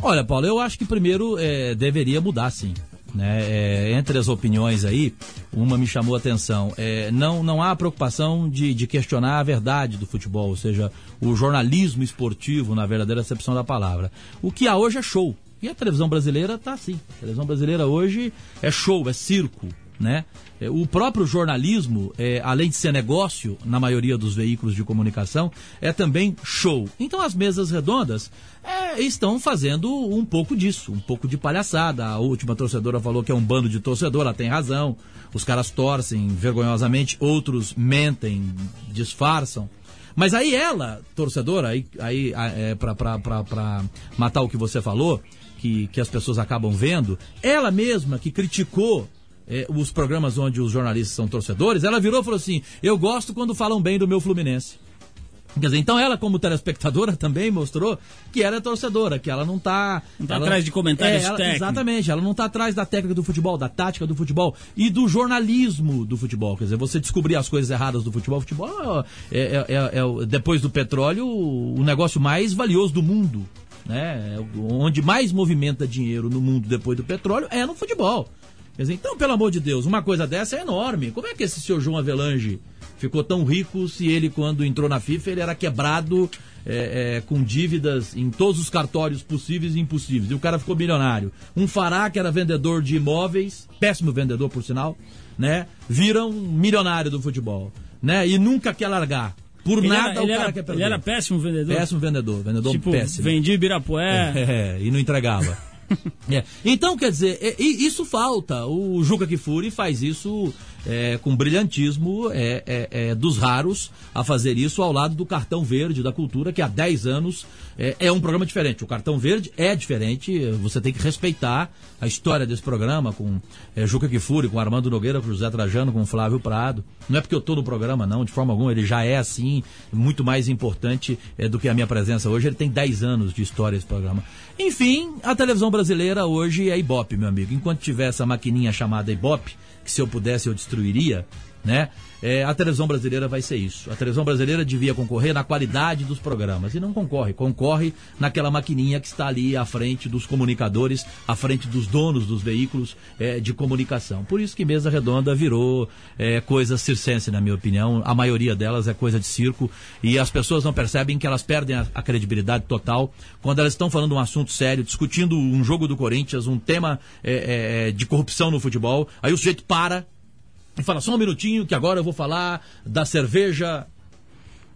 Olha, Paulo, eu acho que primeiro é, deveria mudar, sim. Né? É, entre as opiniões aí, uma me chamou a atenção. É, não, não há preocupação de, de questionar a verdade do futebol, ou seja, o jornalismo esportivo, na verdadeira acepção da palavra. O que há hoje é show. E a televisão brasileira está assim. A televisão brasileira hoje é show, é circo. Né? É, O próprio jornalismo, é, além de ser negócio, na maioria dos veículos de comunicação, é também show. Então as mesas redondas é, estão fazendo um pouco disso, um pouco de palhaçada. A última torcedora falou que é um bando de torcedor, ela tem razão. Os caras torcem vergonhosamente, outros mentem, disfarçam. Mas aí ela, torcedora, aí, aí é, pra matar o que você falou, que, que as pessoas acabam vendo, ela mesma que criticou é, os programas onde os jornalistas são torcedores, ela virou e falou assim: Eu gosto quando falam bem do meu Fluminense. Quer dizer, então ela, como telespectadora, também mostrou que ela é torcedora, que ela não está Não tá atrás de comentários técnicos. Exatamente, ela não está atrás da técnica do futebol, da tática do futebol e do jornalismo do futebol. Quer dizer, você descobrir as coisas erradas do futebol. O futebol é, é- é- é depois do petróleo, o negócio mais valioso do mundo. Né? É Onde mais movimenta dinheiro no mundo depois do petróleo é no futebol. Quer dizer, então, pelo amor de Deus, uma coisa dessa é enorme. Como é que esse senhor João Avelange ficou tão rico se ele, quando entrou na FIFA, ele era quebrado é, é, com dívidas em todos os cartórios possíveis e impossíveis. E o cara ficou milionário. Um Fará, que era vendedor de imóveis, péssimo vendedor, por sinal, né? Vira um milionário do futebol. Né? E nunca quer largar. Por Ele nada era- o ele cara era- quer perder. ele era péssimo vendedor? Péssimo vendedor, vendedor Tipo, péssimo. vendia Ibirapué. É, e não entregava. É. Então, quer dizer, é, isso falta. O Juca Kifuri faz isso é, com brilhantismo, é, é, é dos raros a fazer isso ao lado do Cartão Verde da Cultura, que há 10 anos é, é um programa diferente. O Cartão Verde é diferente, você tem que respeitar a história desse programa com é, Juca Kifuri, com Armando Nogueira, com José Trajano, com Flávio Prado. Não é porque eu estou no programa, não, de forma alguma, ele já é assim, muito mais importante é, do que a minha presença hoje. Ele tem 10 anos de história esse programa. Enfim, a televisão brasileira hoje é Ibope, meu amigo. Enquanto tiver essa maquininha chamada Ibope, se eu pudesse eu destruiria, né? É, a televisão brasileira vai ser isso. A televisão brasileira devia concorrer na qualidade dos programas. E não concorre. Concorre naquela maquininha que está ali à frente dos comunicadores, à frente dos donos dos veículos é, de comunicação. Por isso que Mesa Redonda virou é, coisa circense, na minha opinião. A maioria delas é coisa de circo. E as pessoas não percebem que elas perdem a, a credibilidade total quando elas estão falando um assunto sério, discutindo um jogo do Corinthians, um tema é, é, de corrupção no futebol. Aí o sujeito para e fala só um minutinho que agora eu vou falar da cerveja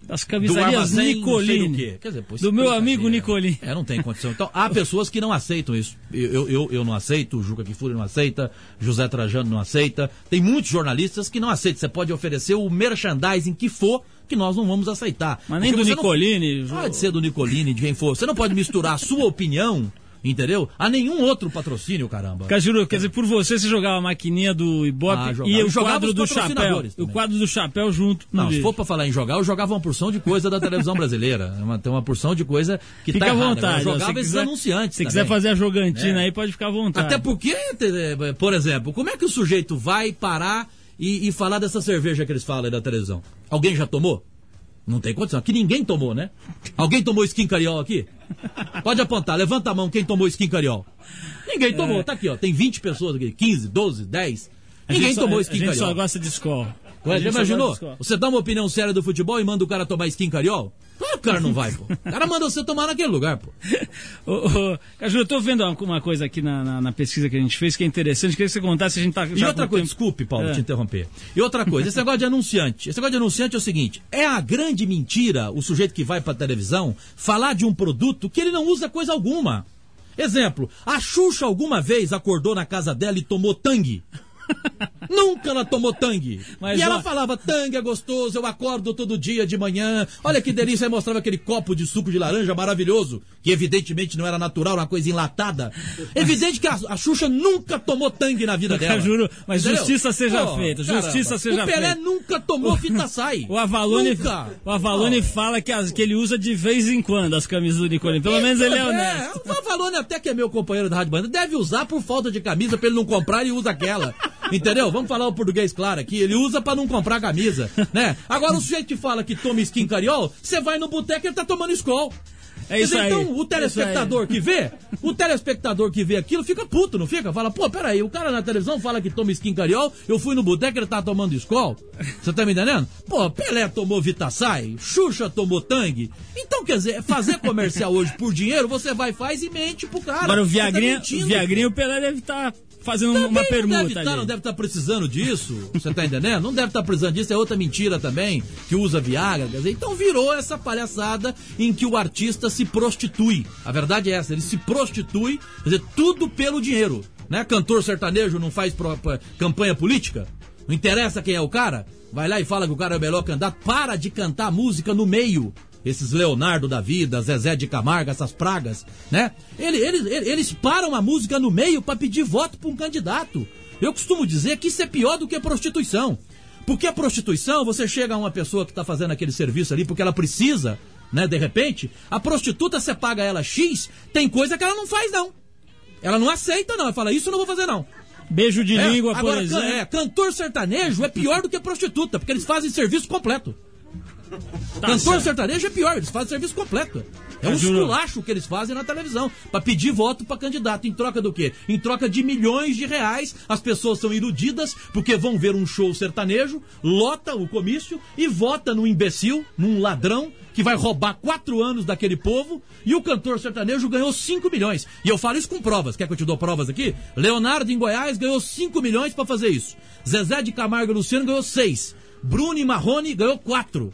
das do camisarias Nicolini. do quê. Quer dizer, Do é meu amigo Nicolini. É, não tem condição. Então, há pessoas que não aceitam isso. Eu, eu, eu não aceito, o Juca Kifuri não aceita, José Trajano não aceita. Tem muitos jornalistas que não aceitam. Você pode oferecer o merchandising que for, que nós não vamos aceitar. Mas nem Porque do você não- Nicolini. Pode ser do Nicolini, de quem for. Você não pode misturar a sua opinião, entendeu? A nenhum outro patrocínio, caramba. Cajuru, quer dizer, por você, você jogava a maquininha do Ibope Ah, jogava. e o Jogava quadro os do chapéu. patrocinadores O também. quadro do chapéu junto. Não, se for pra falar em jogar, eu jogava uma porção de coisa da televisão brasileira. É uma- Tem uma porção de coisa que Fica tá à errada. vontade. Eu jogava se esses quiser- anunciantes Se quiser também. fazer a jogantina É. aí, pode ficar à vontade. Até porque, te- por exemplo, como é que o sujeito vai parar e, e falar dessa cerveja que eles falam aí da televisão? Alguém já tomou? Não tem condição. Aqui ninguém tomou, né? Alguém tomou skin cariol aqui? Pode apontar, levanta a mão quem tomou skin cariol. Ninguém tomou, tá aqui, ó. Tem 20 pessoas aqui, 15, 12, 10. A Ninguém gente tomou A skin gente cariol. só gosta de escola. Ué, já imaginou? Você dá uma opinião séria do futebol e manda o cara tomar skin cariol? Claro que o cara não vai, pô. O cara manda você tomar naquele lugar, pô. Ô, ô, Caju, eu tô vendo uma- coisa aqui na, na- na pesquisa que a gente fez que é interessante. Queria que você contasse se a gente tá. E outra coisa, tempo- desculpe, Paulo, É. te interromper. E outra coisa, esse negócio de anunciante. Esse negócio de anunciante é o seguinte: é a grande mentira o sujeito que vai pra televisão falar de um produto que ele não usa coisa alguma. Exemplo, a Xuxa alguma vez acordou na casa dela e tomou tangue? Nunca ela tomou tangue. Mas, e ela ó- falava, tangue é gostoso, eu acordo todo dia de manhã. Olha que delícia, aí mostrava aquele copo de suco de laranja maravilhoso, que evidentemente não era natural, uma coisa enlatada. Evidente que a, a Xuxa nunca tomou tangue na vida dela. Juro, mas Entendeu? justiça seja Pô, feita, caramba. justiça seja O Pelé feita. nunca tomou fita sai. O Avalone, Nunca. o Avalone fala que, as- que ele usa de vez em quando as camisas do Nicole. Pelo menos ele é honesto. o Avalone até que é meu companheiro da Rádio Banda, deve usar por falta de camisa pra ele não comprar e usa aquela. Entendeu? Vamos falar o português claro aqui. Ele usa pra não comprar camisa, né? Agora o sujeito que fala que toma skin cariol, você vai no boteco e ele tá tomando escol. É isso dizer, aí. Então, o É telespectador que vê, o telespectador que vê aquilo fica puto, não fica? Fala, pô, peraí, o cara na televisão fala que toma skin cariol, eu fui no boteco e ele tá tomando escol. Você tá me entendendo? Pô, Pelé tomou Vitaçai, Xuxa tomou Tang. Então, quer dizer, fazer comercial hoje por dinheiro, você vai, faz e mente pro cara. Agora o Você tá mentindo, Viagrinha o Pelé deve estar fazendo também uma não permuta deve ali. tá, não deve estar precisando disso, você tá entendendo? Não deve estar precisando disso, é outra mentira também, que usa Viagra, quer dizer, então virou essa palhaçada em que o artista se prostitui. A verdade é essa, ele se prostitui, quer dizer, tudo pelo dinheiro, né? Cantor sertanejo não faz campanha política? Não interessa quem é o cara? Vai lá e fala que o cara é o melhor candidato, para de cantar música no meio esses Leonardo da vida, Zezé de Camargo, essas pragas, né? Ele- Eles, eles, eles param a música no meio para pedir voto para um candidato. Eu costumo dizer que isso é pior do que a prostituição. Porque a prostituição, você chega a uma pessoa que está fazendo aquele serviço ali porque ela precisa, né? De repente, a prostituta, você paga ela X, tem coisa que ela não faz, não. Ela não aceita, não. Ela fala, isso eu não vou fazer, não. Beijo de É, língua, por agora, exemplo. é, cantor sertanejo é pior do que prostituta, porque eles fazem serviço completo. Tá cantor sertanejo é pior, eles fazem serviço completo. É um esculacho que eles fazem na televisão, pra pedir voto pra candidato. Em troca do quê? Em troca de milhões de reais. As pessoas são iludidas porque vão ver um show sertanejo, lota o comício e vota num imbecil, num ladrão que vai roubar quatro anos daquele povo e o cantor sertanejo ganhou 5 milhões. E eu falo isso com provas. Quer que eu te dou provas aqui? Leonardo em Goiás ganhou 5 milhões pra fazer isso. Zezé de Camargo e Luciano ganhou 6. Bruno e Marrone ganhou 4.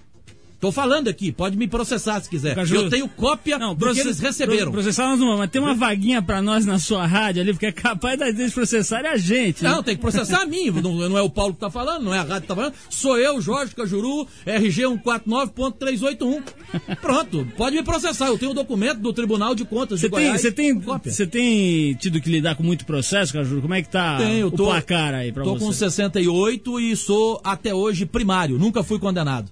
Tô falando aqui, pode me processar se quiser. Eu tenho cópia do que eles receberam. pro- Processar nós não vamos, mas tem uma vaguinha pra nós na sua rádio ali, porque é capaz da gente processar a gente. Não, tem que processar a mim. Não, não é o Paulo que tá falando, não é a rádio que tá falando. Sou eu, Jorge Cajuru, RG 149.381. Pronto, pode me processar. Eu tenho o documento do Tribunal de Contas Você de tem, Goiás. você tem, Cópia. você tem tido que lidar com muito processo, Cajuru? Como é que tá Tenho, o tô, placar aí pra tô você? com 68 e sou até hoje primário. Nunca fui condenado.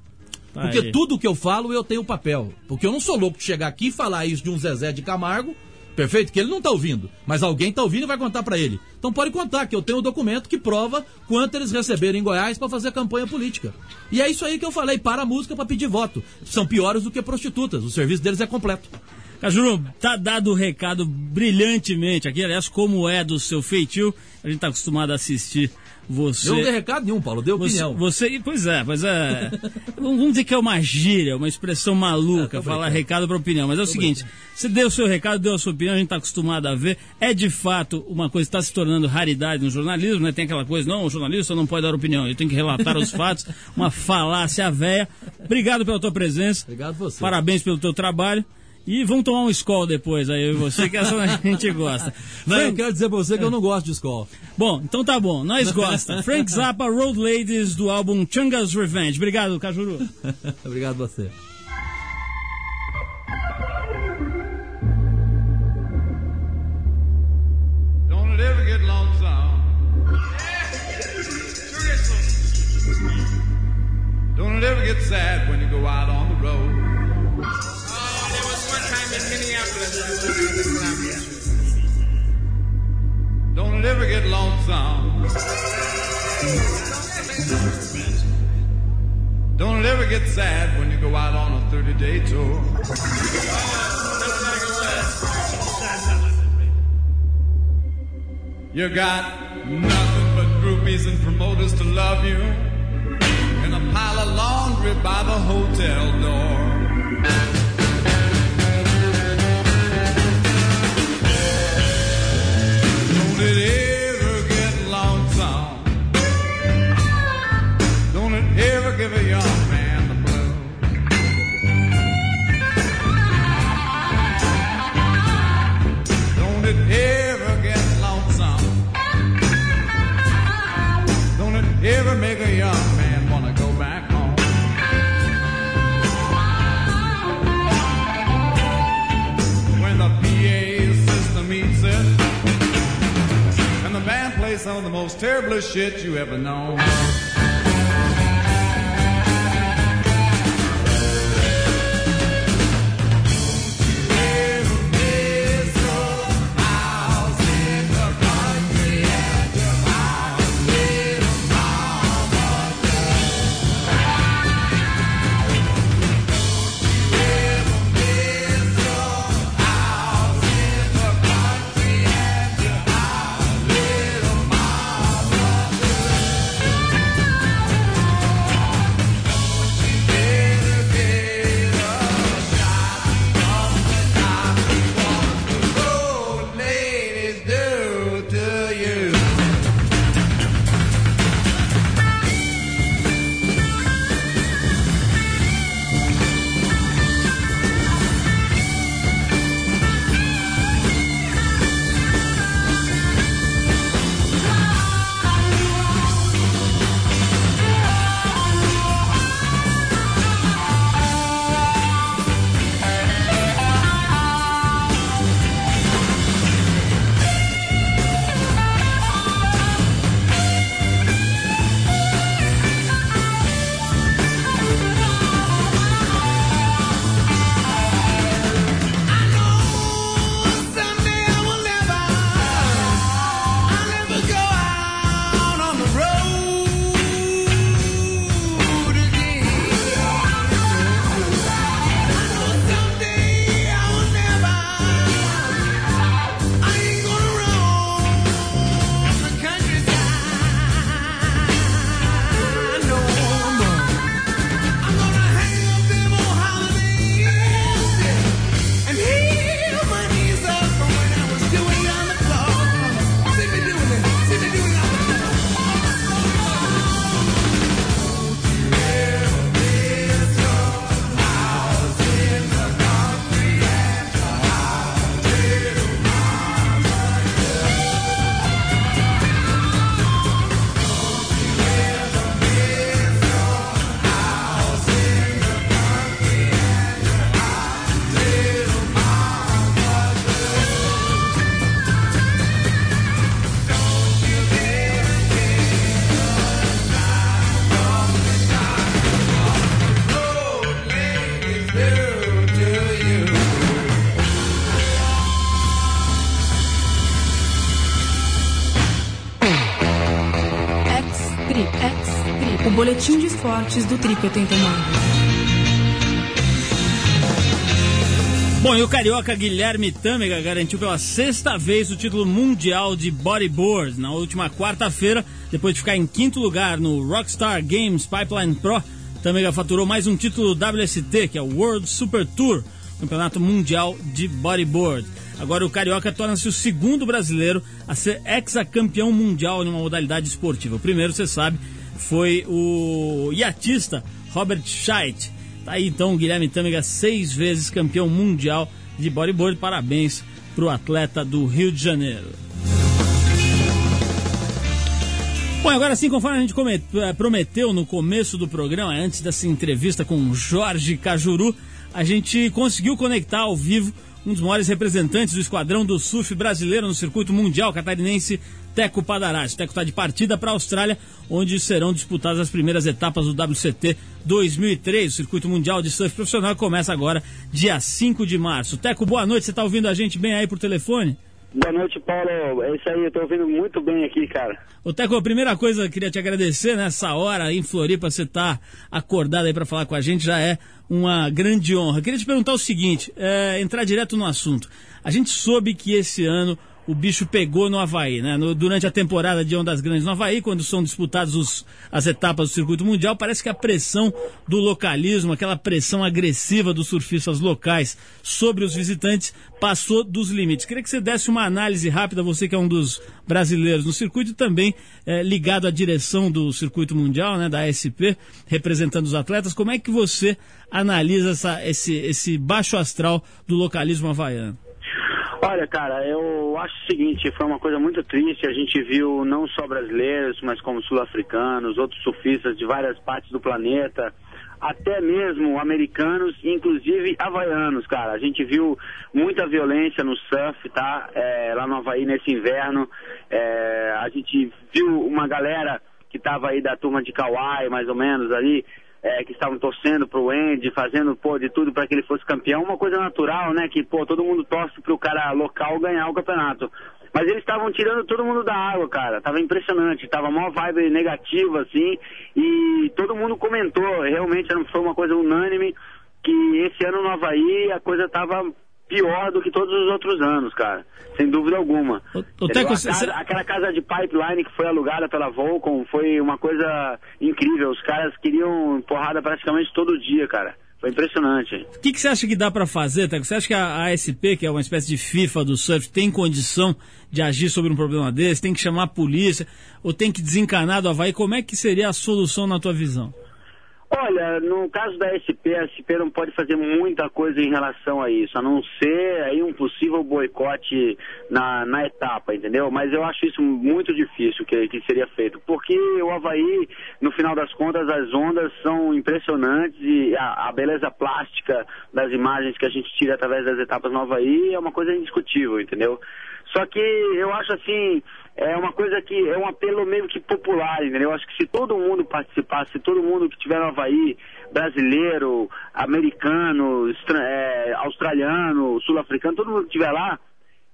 Porque aí. tudo que eu falo eu tenho papel. Porque eu não sou louco de chegar aqui e falar isso de um Zezé de Camargo, perfeito? Que ele não tá ouvindo. Mas alguém tá ouvindo e vai contar pra ele. Então pode contar que eu tenho o documento que prova quanto eles receberam em Goiás pra fazer campanha política. E é isso aí que eu falei, para a música pra pedir voto. São piores do que prostitutas. O serviço deles é completo. Cajuru, tá dado o recado brilhantemente aqui, aliás, como é do seu feitio, a gente tá acostumado a assistir você... Eu não dei recado nenhum, Paulo, Você, opinião. você, pois é, pois é. Vamos dizer que é uma gíria, uma expressão maluca, É, tô falar brincando. recado para opinião. Mas é o seguinte: você deu o seu recado, deu a sua opinião, a gente está acostumado a ver. É de fato uma coisa que está se tornando raridade no jornalismo, né? Tem aquela coisa, não, o jornalista não pode dar opinião, ele tem que relatar os fatos, uma falácia véia. Obrigado pela tua presença. Obrigado você. Parabéns pelo teu trabalho. E vamos tomar um Skol depois, aí eu e você, que essa a gente gosta. Não, eu Frank- quero dizer pra você que eu não gosto de escola. Bom, então tá bom, nós gosta. Frank Zappa, Road Ladies, do álbum Chunga's Revenge. Obrigado, Cajuru. Obrigado você. Don't it ever get lonesome. Don't it ever get sad when you go out on Don't ever get lonesome. Don't ever get sad when you go out on a 30 day tour. You got nothing but groupies and promoters to love you. And a pile of laundry by the hotel door. Don't it ever get lonesome? Don't it ever give a young shit you ever known. Boletim de esportes do Trip 89. Bom, e o carioca Guilherme Tâmega garantiu pela sexta vez o título mundial de bodyboard na última quarta-feira, depois de ficar em quinto lugar no Rockstar Games Pipeline Pro. Tâmega faturou mais um título WST, que é o World Super Tour, campeonato mundial de bodyboard. Agora o carioca torna-se o segundo brasileiro a ser ex-campeão mundial em uma modalidade esportiva. O primeiro, você sabe, foi o iatista Robert Scheidt. Tá aí então o Guilherme Tâmega, seis vezes campeão mundial de bodyboard. Parabéns pro atleta do Rio de Janeiro. Bom, agora sim, conforme a gente eh, prometeu no começo do programa, antes dessa entrevista com o Jorge Cajuru, a gente conseguiu conectar ao vivo um dos maiores representantes do esquadrão do surf brasileiro no circuito mundial catarinense, Teco Padarás. O Teco está de partida para a Austrália, onde serão disputadas as primeiras etapas do WCT 2003. O circuito mundial de surf profissional começa agora, dia 5 de março. Teco, boa noite. Você está ouvindo a gente bem aí por telefone? Boa noite, Paulo. É isso aí, eu tô ouvindo muito bem aqui, cara. Ô Teco, a primeira coisa eu queria te agradecer nessa hora aí em Floripa, você tá acordado aí para falar com a gente, já é uma grande honra. Queria te perguntar o seguinte, é, entrar direto no assunto. A gente soube que esse ano o bicho pegou no Havaí, né? No- durante a temporada de Ondas Grandes no Havaí, quando são disputadas as etapas do circuito mundial, parece que a pressão do localismo, aquela pressão agressiva dos surfistas locais sobre os visitantes, passou dos limites. Queria que você desse uma análise rápida, você que é um dos brasileiros no circuito e também eh, ligado à direção do circuito mundial, né, da ASP, representando os atletas. Como é que você analisa essa- esse, esse baixo astral do localismo havaiano? Olha, cara, eu acho o seguinte, foi uma coisa muito triste. A gente viu não só brasileiros, mas como sul-africanos, outros surfistas de várias partes do planeta, até mesmo americanos, inclusive havaianos, cara. A gente viu muita violência no surf, tá? É, lá no Havaí nesse inverno. É, a gente viu uma galera que tava aí da turma de Kauai, mais ou menos, ali, é, que estavam torcendo pro Andy, fazendo, pô, de tudo para que ele fosse campeão. Uma coisa natural, né? Que, pô, todo mundo torce pro cara local ganhar o campeonato. Mas eles estavam tirando todo mundo da água, cara. Tava impressionante. Tava maior vibe negativa, assim. E todo mundo comentou. Realmente foi uma coisa unânime que esse ano no Havaí a coisa tava pior do que todos os outros anos, cara. Sem dúvida alguma. ô, Entendeu? Teco, casa- cê- aquela casa de pipeline que foi alugada pela Volcom foi uma coisa incrível. Os caras queriam porrada praticamente todo dia, cara. Foi impressionante. O que, que você acha que dá para fazer, Teco? Você acha que a ASP, que é uma espécie de FIFA do surf, tem condição de agir sobre um problema desse? Tem que chamar a polícia? Ou tem que desencanar do Havaí? Como é que seria a solução na tua visão? Olha, no caso da SP, a SP não pode fazer muita coisa em relação a isso, a não ser aí um possível boicote na, na etapa, entendeu? Mas eu acho isso muito difícil que, que seria feito, porque o Havaí, no final das contas, as ondas são impressionantes e a, a beleza plástica das imagens que a gente tira através das etapas no Havaí é uma coisa indiscutível, entendeu? Só que eu acho assim, é uma coisa que é um apelo meio que popular, entendeu? Eu acho que se todo mundo participasse, se todo mundo que tiver no Havaí, brasileiro, americano, é, australiano, sul-africano, todo mundo que estiver lá,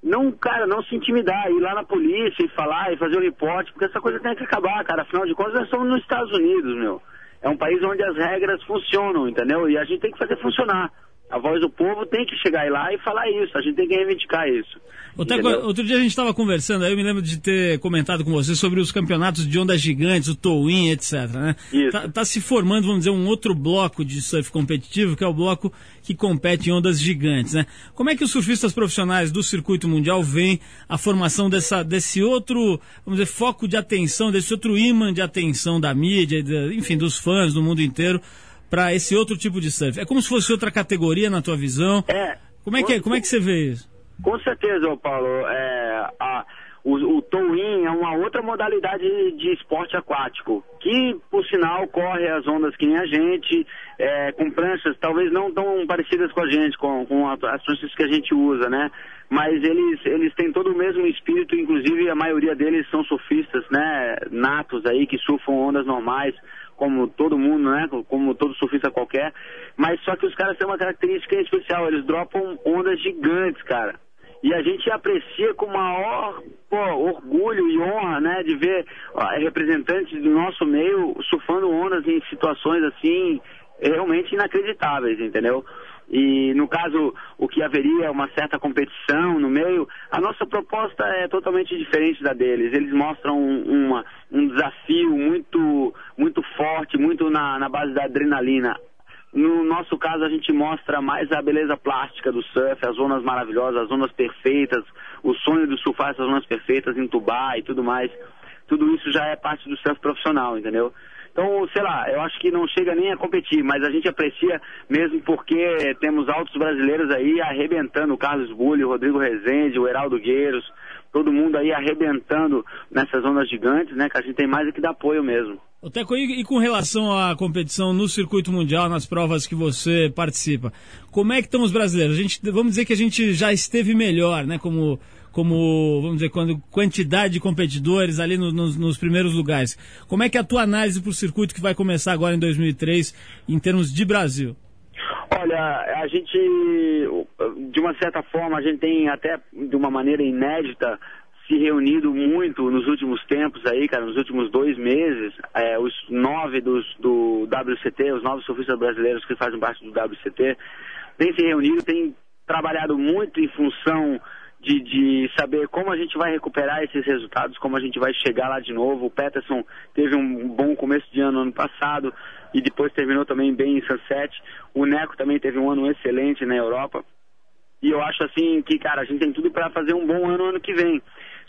não, cara, não se intimidar, ir lá na polícia e falar e fazer o reporte, porque essa coisa tem que acabar, cara. Afinal de contas, nós estamos nos Estados Unidos, meu. É um país onde as regras funcionam, entendeu? E a gente tem que fazer funcionar. A voz do povo tem que chegar lá e falar isso, a gente tem que reivindicar isso. Teco, outro dia a gente estava conversando, aí eu me lembro de ter comentado com você sobre os campeonatos de ondas gigantes, o Towin, etc. Né? Tá, tá se formando, vamos dizer, um outro bloco de surf competitivo, que é o bloco que compete em ondas gigantes. Né? Como é que os surfistas profissionais do circuito mundial veem a formação dessa, desse outro, vamos dizer, foco de atenção, desse outro imã de atenção da mídia, de- enfim, dos fãs do mundo inteiro, para esse outro tipo de surf? É como se fosse outra categoria na tua visão? É. Como é que, é? Como é que você vê isso? Com certeza, Paulo. É, a- o, o towing é uma outra modalidade de esporte aquático, que, por sinal, corre as ondas que nem a gente, é, com pranchas talvez não tão parecidas com a gente, com, com as pranchas que a gente usa, né? Mas eles, eles têm todo o mesmo espírito, inclusive a maioria deles são surfistas, né? Natos aí, que surfam ondas normais, como todo mundo, né? Como todo surfista qualquer. Mas só que os caras têm uma característica especial, eles dropam ondas gigantes, cara. E a gente aprecia com maior pô, orgulho e honra, né, de ver ó, representantes do nosso meio surfando ondas em situações assim realmente inacreditáveis, entendeu? E no caso, o que haveria uma certa competição no meio, a nossa proposta é totalmente diferente da deles. Eles mostram um, uma, um desafio muito, muito forte, muito na, na base da adrenalina. No nosso caso, a gente mostra mais a beleza plástica do surf, as zonas maravilhosas, as zonas perfeitas, o sonho do surfar essas zonas perfeitas, entubar e tudo mais. Tudo isso já é parte do surf profissional, entendeu? Então, sei lá, eu acho que não chega nem a competir, mas a gente aprecia mesmo porque temos altos brasileiros aí arrebentando, o Carlos Bulli, o Rodrigo Rezende, o Heraldo Gueiros, todo mundo aí arrebentando nessas zonas gigantes, né? Que a gente tem mais é que dar apoio mesmo. Ô, Teco, e, e com relação à competição no circuito mundial, nas provas que você participa, como é que estão os brasileiros? A gente, vamos dizer que a gente já esteve melhor, né? Como, como vamos dizer, quando quantidade de competidores ali no- nos, nos primeiros lugares. Como é que é a tua análise para o circuito que vai começar agora em 2003, em termos de Brasil? Olha, a gente, de uma certa forma, a gente tem até de uma maneira inédita se reunido muito nos últimos tempos aí, cara, nos últimos dois meses, é, os nove dos, do WCT, os nove surfistas brasileiros que fazem parte do WCT, têm se reunido, têm trabalhado muito em função de, de saber como a gente vai recuperar esses resultados, como a gente vai chegar lá de novo. O Peterson teve um bom começo de ano ano passado e depois terminou também bem em Sunset. O Neco também teve um ano excelente na Europa. E eu acho assim que, cara, a gente tem tudo para fazer um bom ano ano que vem.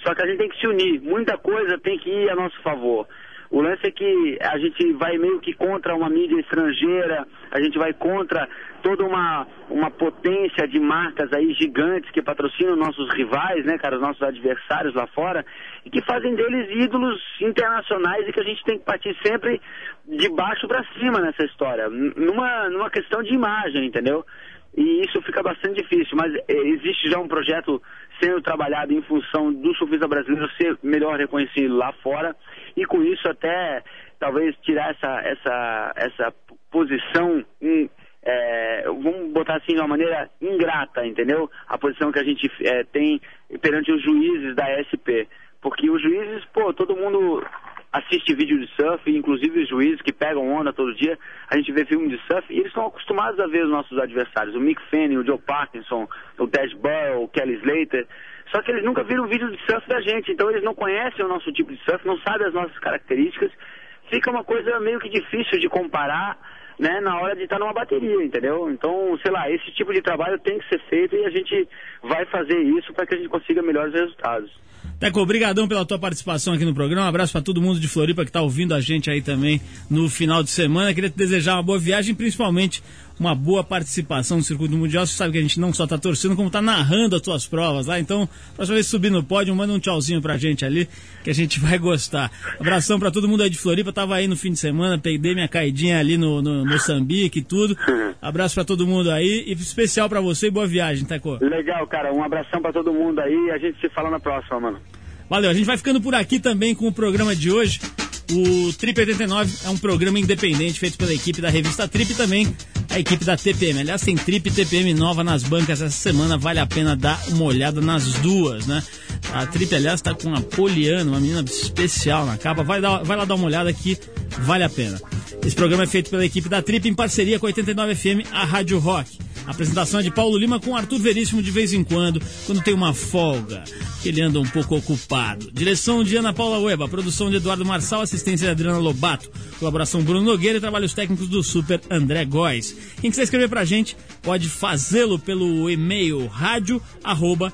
Só que a gente tem que se unir. Muita coisa tem que ir a nosso favor. O lance é que a gente vai meio que contra uma mídia estrangeira, a gente vai contra toda uma, uma potência de marcas aí gigantes que patrocinam nossos rivais, né, cara, os nossos adversários lá fora, e que fazem deles ídolos internacionais e que a gente tem que partir sempre de baixo para cima nessa história, numa, numa questão de imagem, entendeu? E isso fica bastante difícil, mas eh, existe já um projeto sendo trabalhado em função do surfista brasileiro ser melhor reconhecido lá fora e com isso até talvez tirar essa essa essa posição em, é, vamos botar assim de uma maneira ingrata, entendeu? A posição que a gente é, tem perante os juízes da SP. Porque os juízes, pô, todo mundo assiste vídeo de surf, inclusive os juízes que pegam onda todo dia, a gente vê filme de surf e eles estão acostumados a ver os nossos adversários, o Mick Fanning, o Joe Parkinson, o Dash Burrow, o Kelly Slater, só que eles nunca viram vídeo de surf da gente, então eles não conhecem o nosso tipo de surf, não sabem as nossas características, fica uma coisa meio que difícil de comparar, né, na hora de estar numa bateria, entendeu? Então, sei lá, esse tipo de trabalho tem que ser feito e a gente vai fazer isso para que a gente consiga melhores resultados. Teco, obrigadão pela tua participação aqui no programa. Um abraço para todo mundo de Floripa que está ouvindo a gente aí também no final de semana. Queria te desejar uma boa viagem, principalmente uma boa participação no Circuito Mundial. Você sabe que a gente não só está torcendo, como está narrando as tuas provas lá. Então, próxima vez subir no pódio, manda um tchauzinho pra gente ali, que a gente vai gostar. Abração para todo mundo aí de Floripa. Tava aí no fim de semana, peguei minha caidinha ali no, no Moçambique e tudo. Abraço para todo mundo aí e especial para você e boa viagem, Teco. Legal, cara, um abração para todo mundo aí a gente se fala na próxima, mano. Valeu, a gente vai ficando por aqui também com o programa de hoje. O Trip 89 é um programa independente feito pela equipe da revista Trip e também a equipe da TPM. Aliás, tem Trip e TPM nova nas bancas essa semana, vale a pena dar uma olhada nas duas, né? A Trip, aliás, tá com a Poliana, uma menina especial na capa. Vai, dar, vai lá dar uma olhada que vale a pena. Esse programa é feito pela equipe da Trip em parceria com a 89 FM, a Rádio Rock. A apresentação é de Paulo Lima com Arthur Veríssimo de vez em quando, quando tem uma folga, que ele anda um pouco ocupado. Direção de Ana Paula Ueba, produção de Eduardo Marçal, assistência de Adriana Lobato, colaboração Bruno Nogueira e trabalhos técnicos do Super André Góes. Quem quiser escrever pra gente, pode fazê-lo pelo e-mail rádio arroba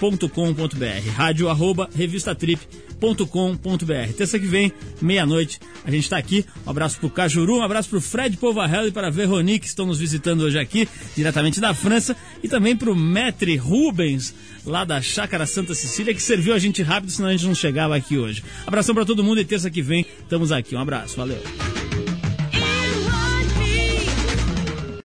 revistatrip.com.br rádio arroba revistatrip.com.br Terça que vem, meia-noite, a gente está aqui. Um abraço pro Cajuru, um abraço pro Fred Povarello e para a Veronique, que estão nos visitando hoje aqui, diretamente da França, e também pro Metre Rubens, lá da Chácara Santa Cecília, que serviu a gente rápido, senão a gente não chegava aqui hoje. Abração para todo mundo e terça que vem estamos aqui. Um abraço, valeu.